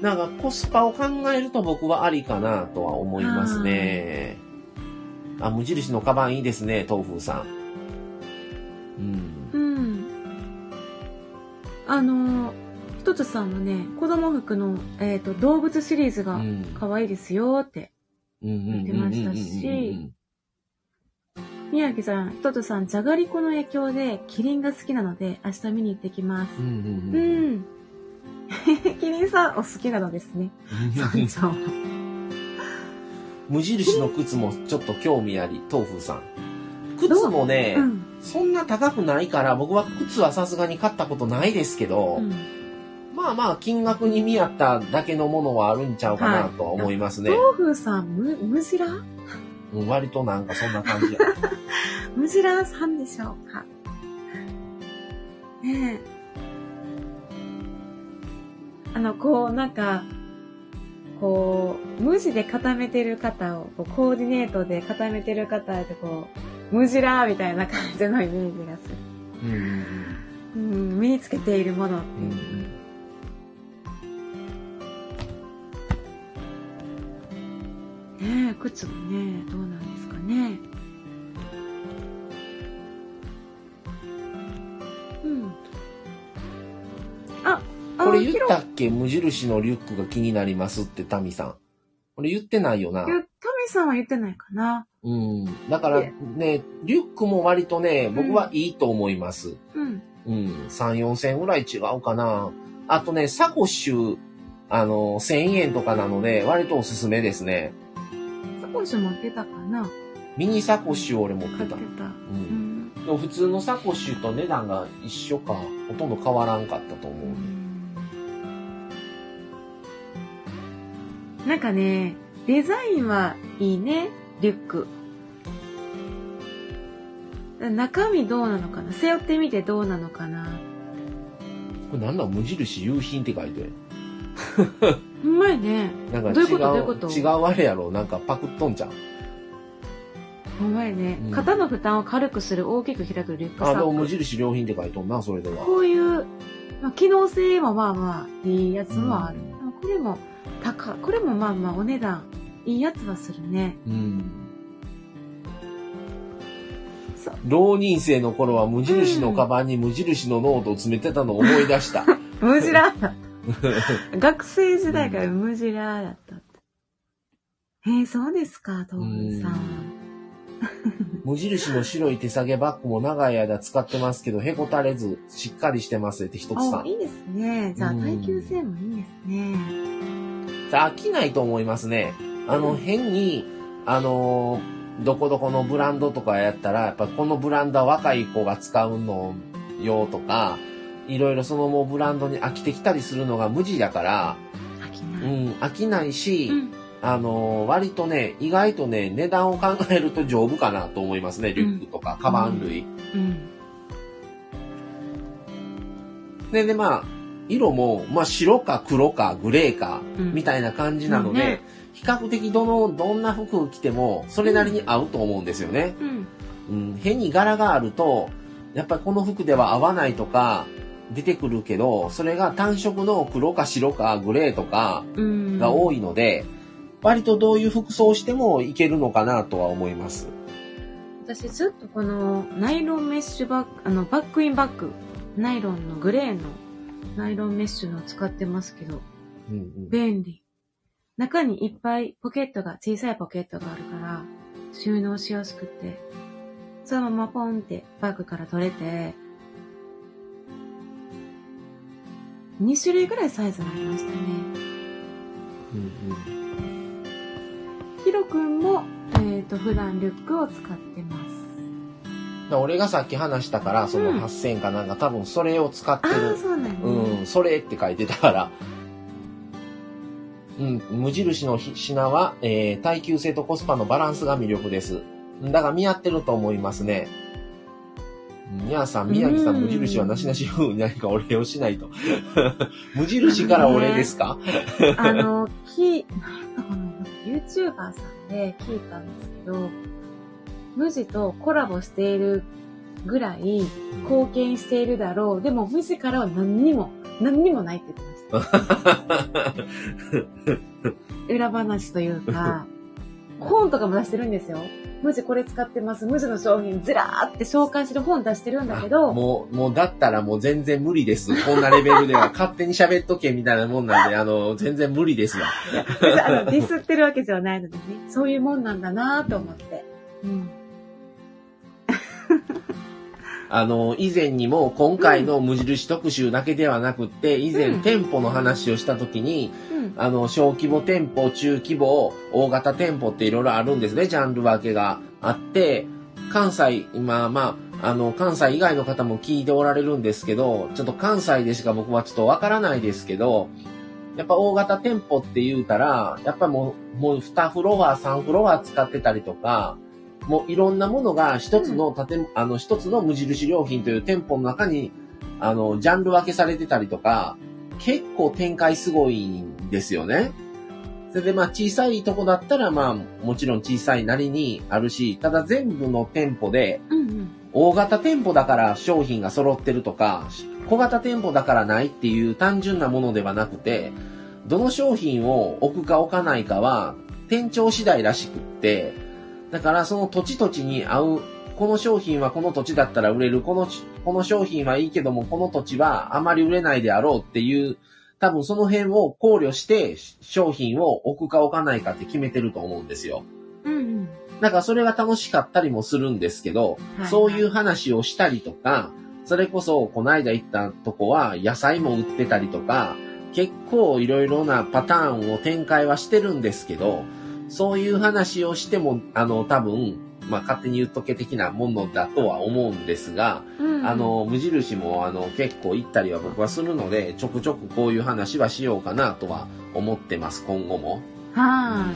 なんかコスパを考えると僕はありかなとは思いますね。あ、無印のカバンいいですね、豆腐さん。うん。うん。あの、ひとつさんはね、子供服の、えっ、と、動物シリーズがうん可愛いですよって。言ってましたし宮城さん、ひとつさん、じゃがりこの影響でキリンが好きなので、明日見に行ってきます。うんうんううんん。キリンさん、お好きなのですね。村長は無印の靴もちょっと興味あり、豆腐さん。靴もね、う？ん。そんな高くないから、僕は靴はさすがに買ったことないですけど、うんまあまあ金額に見合っただけのものはあるんちゃうかなとは思いますね。豆腐さん、む、むじら？うん割となんかそんな感じや。ムジラーさんでしょうかねえ。あの、こう、なんか、こう、無地で固めてる方を、こうコーディネートで固めてる方ってこう、ムジラーみたいな感じのイメージがする。うんうんうん、身につけているものってうんういうんねえ、靴もね、どうなんですかね。うん。あ、あこれ言ったっけ？無印のリュックが気になりますってタミさん。これ言ってないよな。ゆタミさんは言ってないかな。うん。だからね、リュックも割とね、僕はいいと思います。うん。うん。3、4千ぐらい違うかな。あとね、サコッシュ、あの、1000円とかなので、割とおすすめですね。サコッシュ持ってたかなミニサコッシュを俺持ってた。買ってた。う。うんん。でも普通のサコッシュと値段が一緒か、ほとんど変わらんかったと思う。なんかね、デザインはいいね、リュック。中身どうなのかな？背負ってみてどうなのかな？これなんだ？無印優品って書いて。うまいね。なんか違う、どういうこと？どういうこと？違うあれやろなんかパクっとんじゃん。うまいね、うん肩の負担を軽くする大きく開くリュックサあ、でも無ック。印良品って書いとんな、それでは。こういう、まあ、機能性もまあまあいいやつもある。うんこれも高、これもまあまあお値段いいやつはするね。うん。そう。浪人生の頃は無印のカバンに無印のノートを詰めてたのを思い出した。ムジラーだった。学生時代からムジラーだったって。えー、そうですか、豆腐さん。無印の白い手提げバッグも長い間使ってますけど、へこたれず、しっかりしてますって一つさあ、ん。いいですね。じゃあうん耐久性もいいですね。飽きないと思いますね。あの、うん変に、あのーどこどこのブランドとかやったら、やっぱこのブランドは若い子が使うのよとか、いろいろそのもうブランドに飽きてきたりするのが無地だから、飽きうない。ん、飽きないし、うん。あのー割とね、意外とね、値段を考えると丈夫かなと思いますね。リュックとか、カバン類。うん。で、で、まあ、色も、まあ、白か黒かグレーか、うんみたいな感じなので、うんね比較的どの、どんな服を着ても、それなりに合うと思うんですよね。うん。うん、変に柄があると、やっぱりこの服では合わないとか、出てくるけど、それが単色の黒か白かグレーとかうん。が多い。いので、割とどういう服装をしてもいけるのかなとは思います。私ずっとこのナイロンメッシュバッグ、あの、バックインバッグ、ナイロンのグレーのナイロンメッシュの使ってますけど、うんうん便利。中にいっぱいポケットが、小さいポケットがあるから、収納しやすくて、そのままポンってバッグから取れて、2種類ぐらいサイズがありましたね。うんヒロくんも、えっ、と、普段リュックを使ってます。で俺がさっき話したから、そのうん8000かなんか、多分それを使ってああ、る。そうなんやね。うん、それって書いてたから。うん、無印の品は、えー耐久性とコスパのバランスが魅力です。だから見合ってると思いますね。皆さん、宮城さん、うん無印はなしなし風に何かお礼をしないと。無印からお礼ですか、あの、き、なんだかな、YouTuber さんで聞いたんですけど、無地とコラボしているぐらい貢献しているだろう。でも無地からは何にも、何にもないって言ってました。裏話というか、本とかも出してるんですよ。無地これ使ってます。無地の商品ずらーって紹介してる本出してるんだけど、もう、もうだったらもう全然無理です。こんなレベルでは 勝手に喋っとけみたいなもんなんで、あの、全然無理ですわ。別 にあのディスってるわけじゃないのでね、そういうもんなんだなと思って。うん。あの、以前にも今回の無印特集だけではなくって、以前うん店舗の話をした時に、うん。あの、小規模店舗、中規模、大型店舗っていろいろあるんですね、ジャンル分けがあって、関西、まあまあ、あの、関西以外の方も聞いておられるんですけど、ちょっと関西でしか僕はちょっとわからないですけど、やっぱ大型店舗って言うたら、やっぱもう、もう2フロア、3フロア使ってたりとか、もういろんなものが一つの建、あの、一つの無印良品という店舗の中に、あの、ジャンル分けされてたりとか、結構展開すごいんですよね。それでまあ小さいとこだったらまあもちろん小さいなりにあるし、ただ全部の店舗でうんうん。大型店舗だから商品が揃ってるとか、小型店舗だからないっていう単純なものではなくて、どの商品を置くか置かないかは店長次第らしくって、だからその土地土地に合う、この商品はこの土地だったら売れる、この、この商品はいいけども、この土地はあまり売れないであろうっていう、多分その辺を考慮して商品を置くか置かないかって決めてると思うんですよ。うんうん。なんかそれが楽しかったりもするんですけど、はいそういう話をしたりとか、それこそこの間行ったとこは野菜も売ってたりとか、結構いろいろなパターンを展開はしてるんですけど、そういう話をしても、あの、多分、まあ、勝手に言っとけ的なものだとは思うんですが、うんあ、の、無印も、あの、結構行ったりは僕はするので、ちょくちょくこういう話はしようかなとは思ってます、今後も。は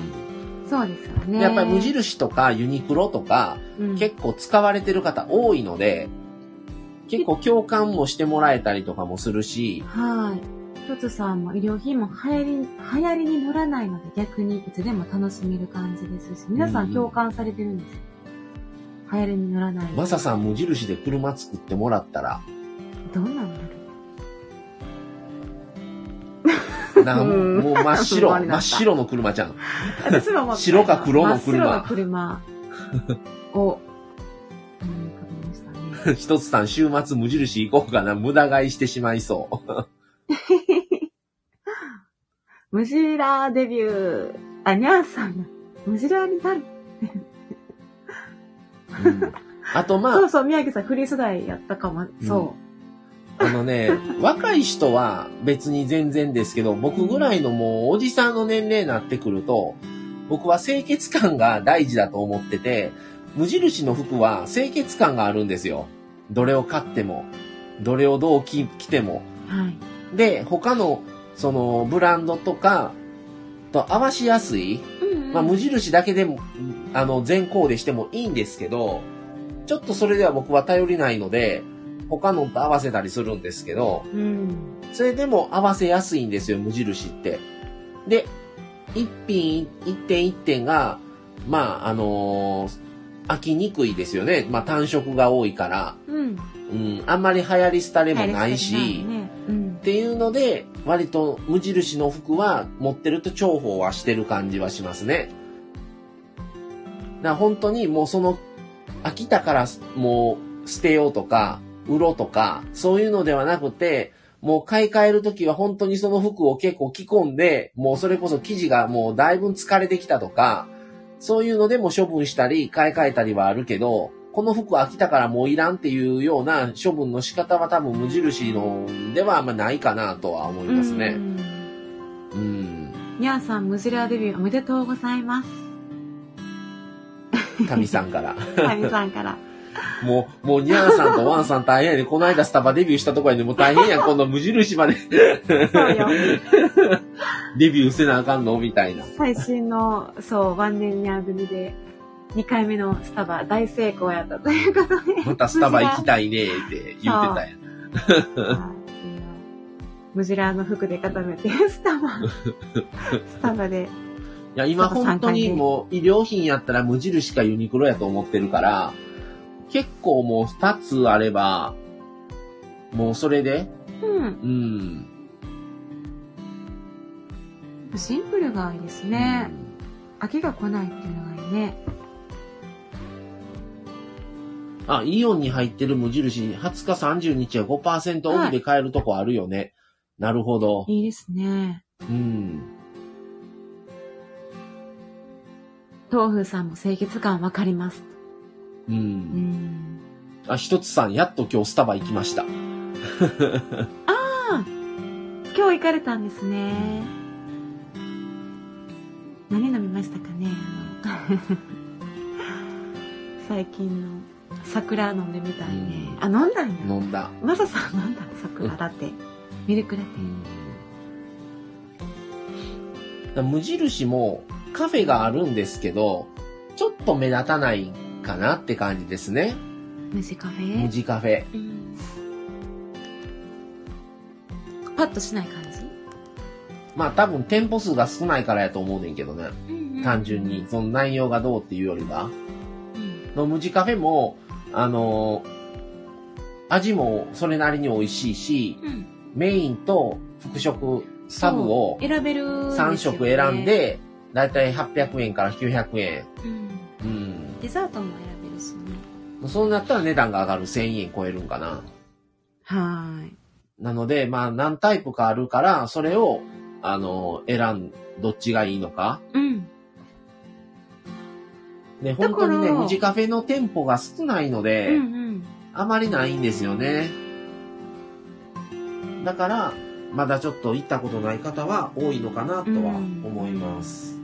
い。そうですよね。やっぱり無印とかユニクロとか、うん、結構使われてる方多いので、結構共感もしてもらえたりとかもするし、はい。トツさんも医療品も流行り、流行りに乗らないので逆にいつでも楽しめる感じですし、皆さん共感されてるんですよ。流行りに乗らない。マサさん無印で車作ってもらったら、どうなんだろなんかもううんもう真っ不白、真っ白の車ちゃん。う。私も思った白か黒の車真っ白の車 を。一つさん週末無印行こうかな、無駄買いしてしまいそう。ムジラーデビュー。あ、ニャーさんが、ムジラーになる。うんあとまあそう、そう、宮城さんフリー素材やったかも。そあのね、若い人は別に全然ですけど、僕ぐらいのもうおじさんの年齢になってくると、僕は清潔感が大事だと思ってて、無印の服は清潔感があるんですよ。どれを買っても、どれをどう着着ても。う。はい。で、他の、その、ブランドとか、と合わしやすい。うん、うん。まあ、無印だけでも、あの、全コーデしてもいいんですけど、ちょっとそれでは僕は頼りないので、他のと合わせたりするんですけど、うん。それでも合わせやすいんですよ、無印って。で、一品、一点一点が、まあ、あのー飽きにくいですよね。まあ、単色が多いから。うん。うん、あんまり流行り廃れもないし、っ。ていうので、割と無印の服は持ってると重宝はしてる感じはしますね。だから本当にもうその、飽きたからもう捨てようとか、売ろうとか、そういうのではなくて、もう買い替えるときは本当にその服を結構着込んで、もうそれこそ生地がもうだいぶ疲れてきたとか、そういうのでも処分したり買い替えたりはあるけど、この服飽きたからもういらんっていうような処分の仕方は多分無印のではあんまないかなとは思いますね。うんうん。ニャーさん、ムジラーデビューおめでとうございます。神さんから。タミさんから。もう、もう、ニャーさんとワンさん大変やで、この間スタバデビューしたとこやで、もう大変やん、この無印まで。デビューせなあかんの？みたいな。最新の、そう、ワンデンニャー組で、2回目のスタバ大成功やったということで。またスタバ行きたいねって言ってたやん。はいムジラーの服で固めて、スタバ、スタバで。いや、今本当にもう、医療品やったら無印かユニクロやと思ってるから、結構もう2つあれば、もうそれで、うん。うん。シンプルがいいですね。飽きが来ないっていうのがいいね。あ、イオンに入ってる無印、20日30日は5%オフで買えるとこあるよね。なるほど。いいですね。うん。豆腐さんも清潔感わかります。う。うんん。あ、ひとつさん、やっと今日スタバ行きました。ああ今日行かれたんですね。何飲みましたかねあの 最近の桜飲んでみたいね。あ、飲んだんや。飲んだ。マサさん飲んだ桜ラテ。ミルクラテ。うん。無印もカフェがあるんですけど、ちょっと目立たないかなって感じですね。無地カフ無ェ。地カフェ。うんパッとしない感じ？まあ多分店舗数が少ないからやと思うねんけどね。単純に。その内容がどうっていうよりは。うんの無地カフェも、あのー味もそれなりに美味しいし、うん。メインと副食、サブを選べる、3食選ん、で、だいたい800円から900円。うん、うん。デザートも選べるしね。そうなったら値段が上がる1000円超えるんかな。はーい。なので、まあ何タイプかあるから、それを、あの、選ん、どっちがいいのか。うん。で、だから本当にね、無地カフェの店舗が少ないので、うんうん。あまりないんですよね。だから、まだちょっと行ったことない方は多いのかなとは思います。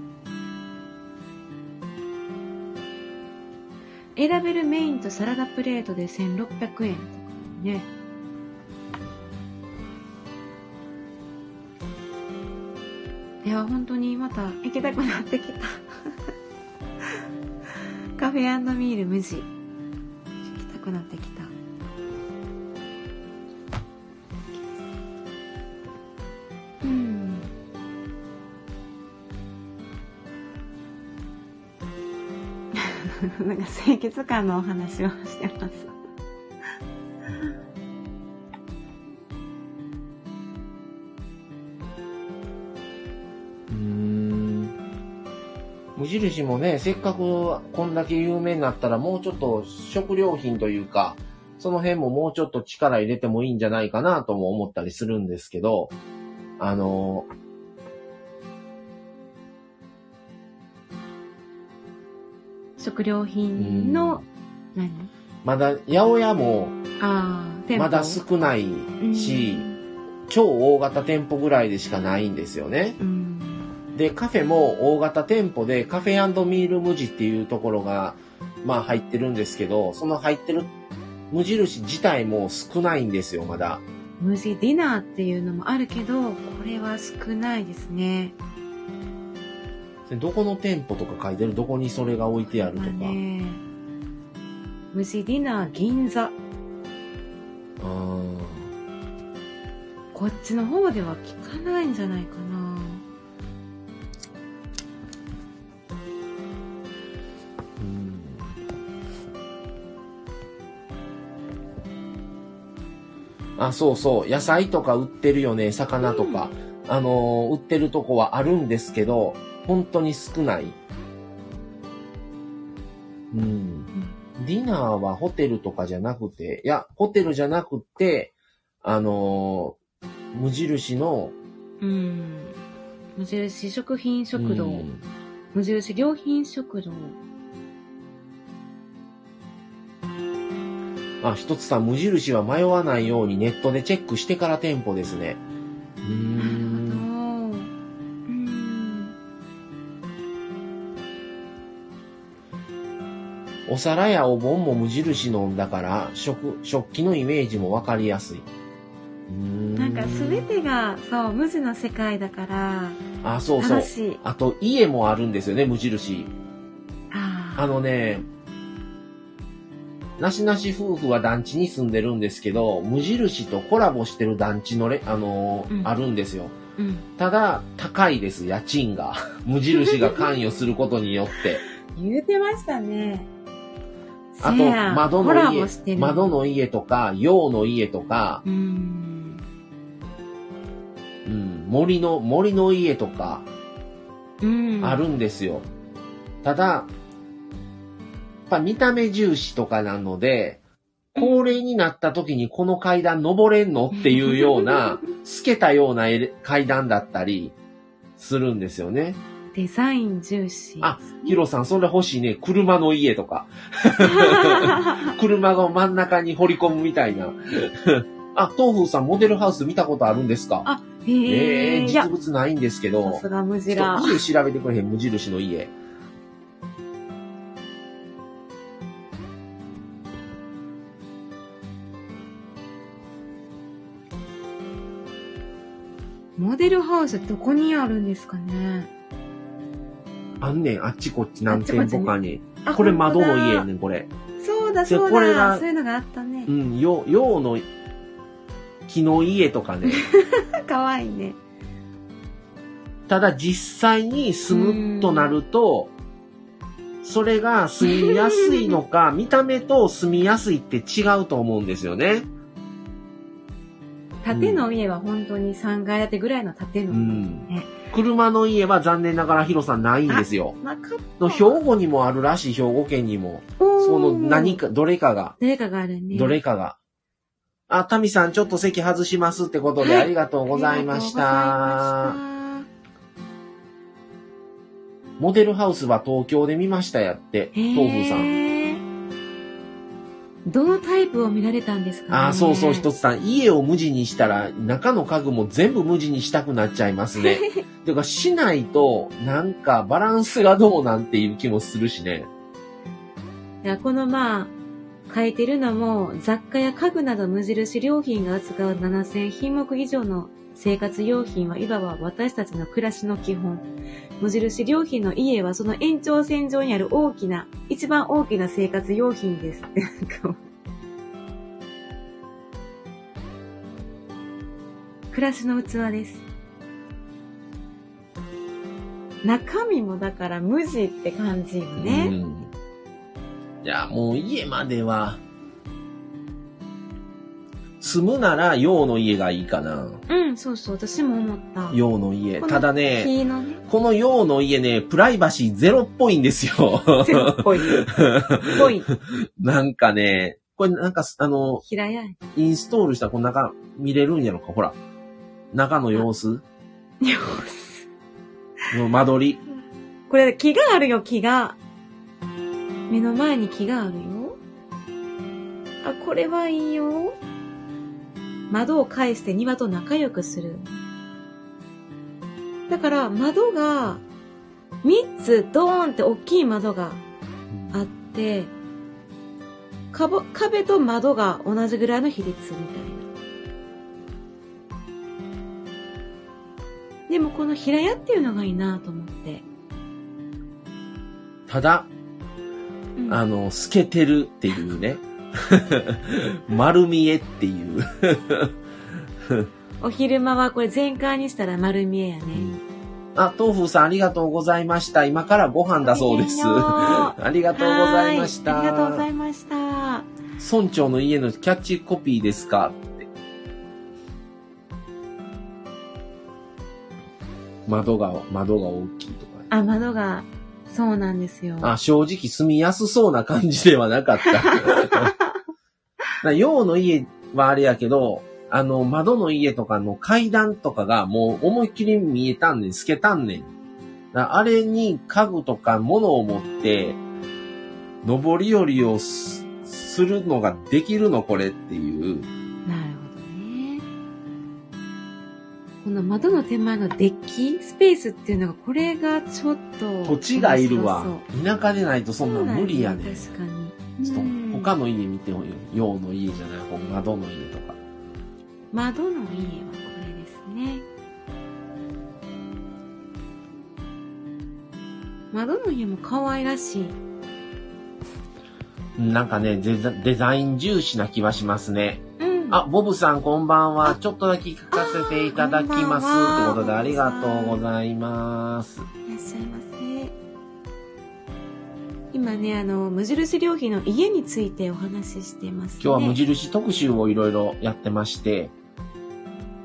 選べるメインとサラダプレートで1600円ね。いや、本当にまた行きたくなってきた。カフェミール無地。行きたくなってきた。うん。なんか清潔感のお話をしてます。無印もね、せっかくこんだけ有名になったらもうちょっと食料品というか、その辺ももうちょっと力入れてもいいんじゃないかなとも思ったりするんですけど、あの、食料品の、何？まだ八百屋もまだ少ないし、超大型店舗ぐらいでしかないんですよね。うん。で、カフェも大型店舗でカフェミール無地っていうところが、まあ入ってるんですけど、その入ってる無印自体も少ないんですよ、まだ。無地ディナーっていうのもあるけど、これは少ないですね。でどこの店舗とか書いてる？どこにそれが置いてあるとまあか。ね。無地ディナー銀座。こっちの方では聞かないんじゃないかな。あ、そうそう。野菜とか売ってるよね。魚とか。あのー売ってるとこはあるんですけど、本当に少ない。うん。ディナーはホテルとかじゃなくて、いや、ホテルじゃなくて、あのー無印の、うん。無印食品食堂。うん無印良品食堂。あ、一つさん、無印は迷わないようにネットでチェックしてから店舗ですね。うーん。うん。お皿やお盆も無印のだから、食、食器のイメージもわかりやすい。なんか全てが、そう、無地の世界だから、あ、そうそう。あと、家もあるんですよね、無印。ああのね、なしなし夫婦は団地に住んでるんですけど、無印とコラボしてる団地のれ、あのーうんあるんですよ。うん。ただ、高いです、家賃が。無印が関与することによって。言うてましたね。あと、せや窓コラの家ボして、る窓の家とか、洋の家とか、うーん。うん、森の、森の家とか、うん。あるんですよ。ただ、ぱ見た目重視とかなので、高齢になった時にこの階段登れんのっていうような、透けたような階段だったりするんですよね。デザイン重視。あ、ヒロさん、それ欲しいね。車の家とか。車が真ん中に掘り込むみたいな。あ、東風さん、モデルハウス見たことあるんですか？あ、へえええ。いや実、物ないんですけどさ。すが無ちょっと地ら。家調べてくれへん、無印の家。モデルハウスどこにあるんですかね？あんねん、あっちこっち何店舗かに。あこれ窓の家やね。ねん、これ。そうだでそうこれがだ。そういうのがあったねう。ん、よ、洋の木の家とかね。かわいいね。ただ実際に住むとなると、それが住みやすいのか、見た目と住みやすいって違うと思うんですよね。建の家は本当に3階建てぐらいの建うの家。んね。車の家は残念ながらヒロさんないんですよ。なかっの兵庫にもあるらしい、兵庫県にも。た。その何か。か、どれかが、どれかがあるね。どれかが。あ、タミさんちょっと席外しますってことではいありがとうございました。モデルハウスは東京で見ましたやって。東風さん。ん。どのタイプを見られたんですかね？あ、そうそう、一つ。つさん。家を無地にしたら、中の家具も全部無地にしたくなっちゃいますね。ていうか、しないと、なんかバランスがどうなんていう気もするしね。いやこのまあ、書いてるのも、雑貨や家具など無印良品が扱う7000品目以上の生活用品はいわば私たちの暮らしの基本。無印良品の家はその延長線上にある大きな、一番大きな生活用品ですって。なんか暮らしの器です。中身もだから無地って感じよね。うん。いや、もう家までは、住むなら洋の家がいいかな。うん、そうそう、私も思った。洋の家。このただね、木のね、この洋の家ね、プライバシーゼロっぽいんですよ。ゼロっぽい。ぽい。なんかね、これなんか、あの、平屋や。インストールしたらこの中見れるんやろか、ほら。中の様子の間取り。これ木があるよ、木が。目の前に木があるよ。あ、これはいいよ。窓を返して庭と仲良くする。だから窓が3つドーンって大きい窓があって、壁と窓が同じぐらいの比率みたいな。でもこの平屋っていうのがいいなと思って。ただ、うんあの、透けてるっていうね。丸見えっていう。お昼間はこれ全開にしたら丸見えやね。あ、豆腐さんありがとうございました。今からご飯だそうです。ありがとうございました。ありがとうございました。村長の家のキャッチコピーですか？窓が、窓が大きいとか。あ、窓が、そうなんですよ。あ、正直住みやすそうな感じではなかった。な洋の家はあれやけど、あの、窓の家とかの階段とかがもう思いっきり見えたんねん、透けたんねん。なあれに家具とか物を持って、上り下りをすするのができるのこれっていう。なるほどね。この窓の手前のデッキ、スペースっていうのが、これがちょっと。土地がいるわ。田舎でないとそんなん無理やねん。確かに。他の家見てもよ。陽の家じゃない方、窓の家とか。窓の家はこれですね。窓の家も可愛らしい。なんかねデザ、デザイン重視な気はしますね。うん。あ、ボブさんこんばんは。あちょっとだけ聞かせていただきます。ということでありがとうございます。いらっしゃいませ。今ね、あの、無印良品の家についてお話ししてます、ね。今日は無印特集をいろいろやってまして、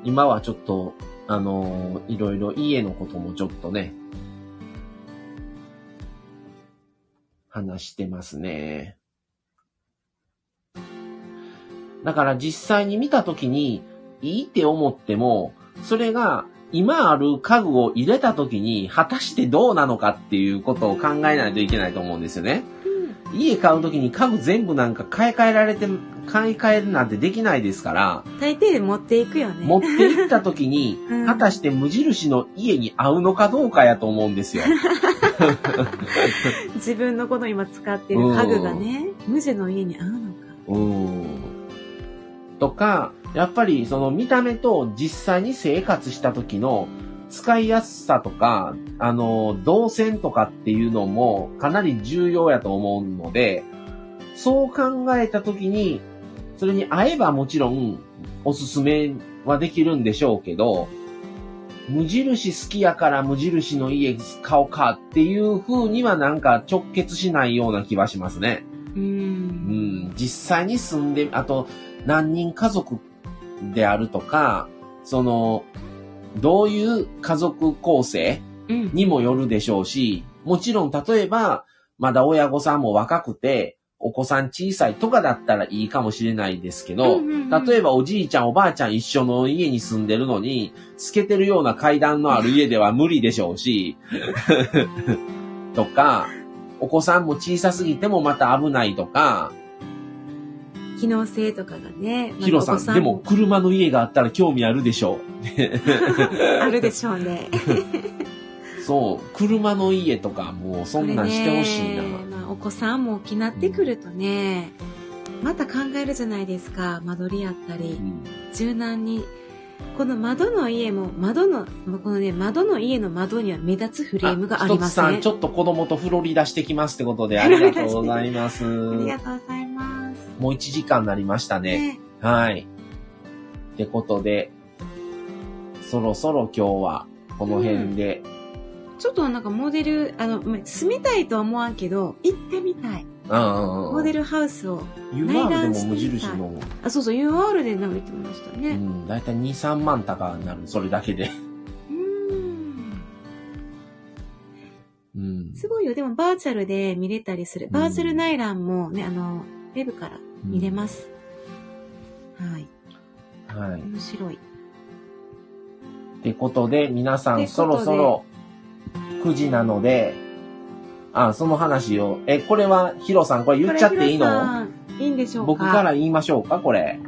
今はちょっと、あのいろいろ家のこともちょっとね、話してますね。だから実際に見たときに、いいって思っても、それが今ある家具を入れたときに、果たしてどうなのかっていうことを考えないといけないと思うんですよね。うん。家買うときに家具全部なんか買い替えられて、買い替えるなんてできないですから、大抵で持っていくよね。持って行ったときに う、ん果たして無印の家に合うのかどうかやと思うんですよ。自分のこの今使ってる家具がね、無地の家に合うのか。うん。とか、やっぱりその見た目と実際に生活した時の使いやすさとか、あの、動線とかっていうのもかなり重要やと思うので、そう考えた時に、それに合えばもちろんおすすめはできるんでしょうけど、無印好きやから無印の家買おうかっていう風にはなんか直結しないような気はしますね。う。うんん、実際に住んで、あと、何人家族であるとか、その、どういう家族構成うん。にもよるでしょうし、もちろん例えば、まだ親御さんも若くて、お子さん小さいとかだったらいいかもしれないですけど、うんうんうん例えばおじいちゃんおばあちゃん一緒の家に住んでるのに、透けてるような階段のある家では無理でしょうし、とか、お子さんも小さすぎてもまた危ないとか、機能性とかがね。ヒロさん、でも車の家があったら興味あるでしょあるでしょうね。う。そう、車の家とかもうそんなんしてほしいな。まあ、お子さんも大きなってくるとね、また考えるじゃないですか。間取りやったりう、ん柔軟に。この窓の家も、窓の、このね、窓の家の窓には目立つフレームがありますねさん、ち。ょっと子供とフロリダしてきますってことでありがとうございます。ありがとうございます。もう1時間になりましたね。ねはい。ってことで、そろそろ今日はこの辺で、ちょっとなんかモデル、あの、ま住みたいとは思わんけど、行ってみたい。うんうんうん。モデルハウスを。UR でも無印の、あ、そうそう、UR でなんか言ってましたね。うん、だいたい2、3万高になる、それだけで。うーん。うん。すごいよ。でもバーチャルで見れたりする。バーチャル内覧もね、あの、ウェブから見れます。はい。はい。面白い。ってことで、皆さんそろそろ9時なので、あ、その話を、え、これはヒロさん、これ言っちゃっていいの？いいんでしょうか？僕から言いましょうか、これ。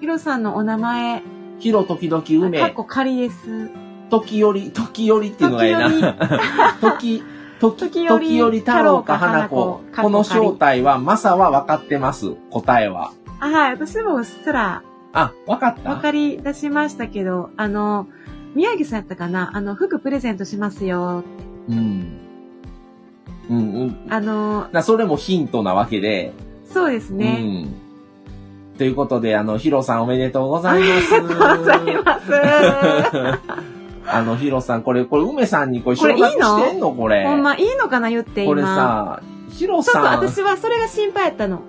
ヒロさんのお名前、ヒロ時々かっ梅、こ仮です。時折、時折っていうのがいいな。時、時、時折太郎か花子。花子この正体は、マサは分かってます。答えは。あ、はい。私もうっすらあ、分かった分かり出しましたけど、あの、宮城さんやったかな？あの、服プレゼントしますよ。うん。うんうん。あの、なそれもヒントなわけで。そうですね。うん。ということで、あの、ヒロさんおめでとうございます。ありがとうございます。あの、ヒロさん、これ、これ、梅さんにこれ、承これいいしてんの？これ。ほんま、いいのかな言って今。これさ、ヒロちょっとさん。私はそれが心配やったの。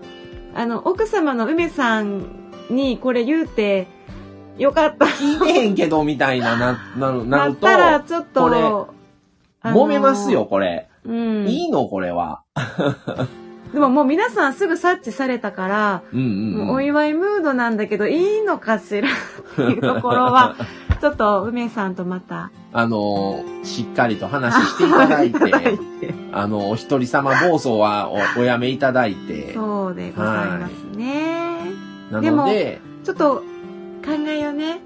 あの、奥様の梅さんにこれ言うて、よかった。聞いてへんけど、みたいな、な、なる、ななっると、たら、ちょっと、これあの揉めますよ、。これ。うん。いいのこれは。でももう皆さんすぐ察知されたから、うんうん、うん。もうお祝いムードなんだけど、いいのかしら？っていうところは、ちょっと梅さんとまたあのーしっかりと話していただいて、あの、お一人様暴走はおおやめいただいて、そうでございますね。なでもので、ちょっと考えようね。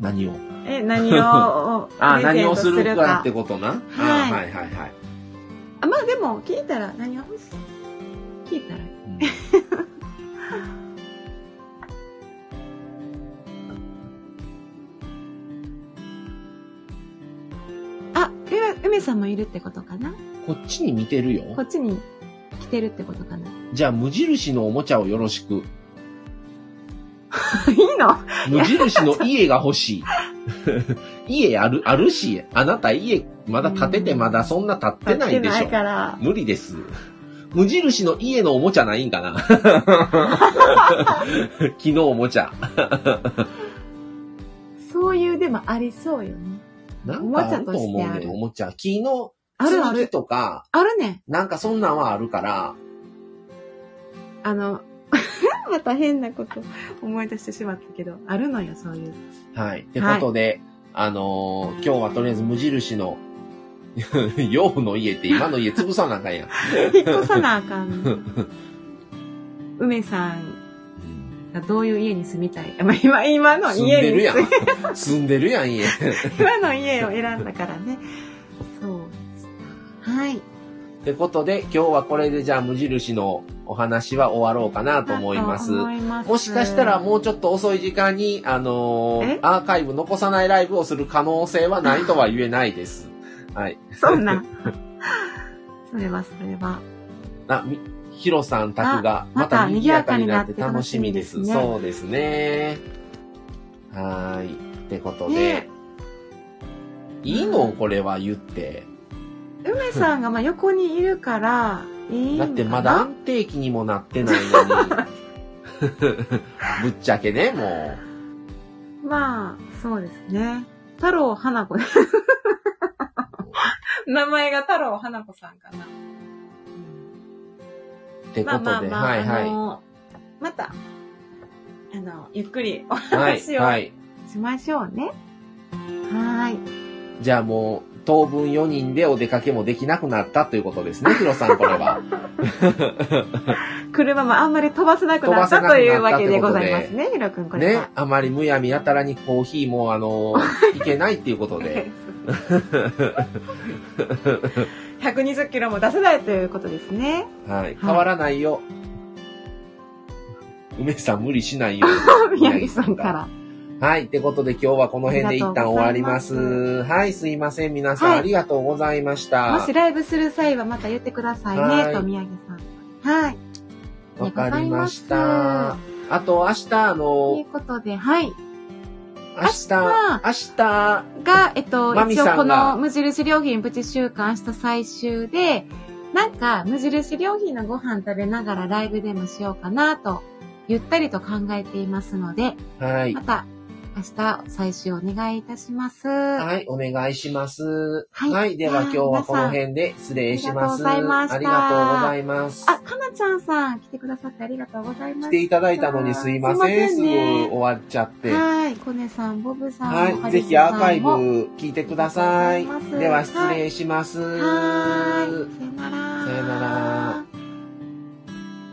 何を？え、何をあ、何をするかかってことな。あはいはいはいはい。あまあでも聞いたら何が欲しい？聞いたら。うんあ、梅梅さんもいるってことかな？こっちに見てるよこ。っちに来てるってことかな？じゃあ、無印のおもちゃをよろしく。いいの？無印の家が欲しい。家ある、あるし、あなた家まだ建ててまだそんな建ってないでしょ買ってない。から。無理です。無印の家のおもちゃないんかな？昨日おもちゃ。そういうでもありそうよね。なんかあると思うね、おもちゃ。木のあるある。とか、あるね。なんかそんなんはあるから、あの、また変なこと思い出してしまったけど、あるのよ、そういう。はい。ってことで、あのー今日はとりあえず無印の、洋の家って今の家潰さなあかんやん。引っ越さなあかん。梅さんがどういう家に住みたい？まあ、今、今の住ん家にでるやん住。住んでるやん、家。今の家を選んだからね。そう。はい。ってことで、今日はこれでじゃあ無印のお話は終わろうかなと思います。ますもしかしたらもうちょっと遅い時間に、あのーえ？アーカイブ残さないライブをする可能性はないとは言えないです。はい。そんな。それはそれは。あ、み、ヒロさん宅があまた賑やかになって楽しみです。賑やかになそうですね。はーい。ってことで、ねいいの？これは言って。梅さんがまあ横にいるから、いいだってまだ安定期にもなってないのに。ぶっちゃけね、もまあ、そうですね。太郎花子。名前が太郎花子さんかな。う。ってまことで、あまあまあ、はいはあの、また、あの、ゆっくりお話をはい。しましょうね。はーい。じゃあもう、当分4人でお出かけもできなくなったということですね、ヒロさん、これは。車もあんまり飛ばせなくなったというわけでございますね、ひろくん、これねは。、あまりむやみやたらにコーヒーも、あの、いけないっていうことで。120キロも出せないということですね。はい。変わらないよ。梅さん無理しないよ。宮城さんから。はい。ってことで今日はこの辺で一旦終わります。ありがとうございはい。すいません。皆さん、はいありがとうございました。もしライブする際はまた言ってくださいはいね、と宮城さん。はい。わかりましあた。あと、明日、あとのいう、ことで、はい。明日、明日、が、えっと、一応この無印良品プチ週間明日最終で、なんか無印良品のご飯食べながらライブでもしようかなと、ゆったりと考えていますので、はい。ま。た明日最終お願いいたします。はい、お願いします。はいはい。では今日はこの辺で失礼します。ありがとうございましたありがとうございます。あ、かなちゃんさん来てくださってありがとうございます。来ていただいたのにすいません。すんね終わっちゃって。はい。コネさん、ボブさん、はい。ハぜひアーカイブも聞いてくださいいでは失礼します。はーい。さよなら。さよなら。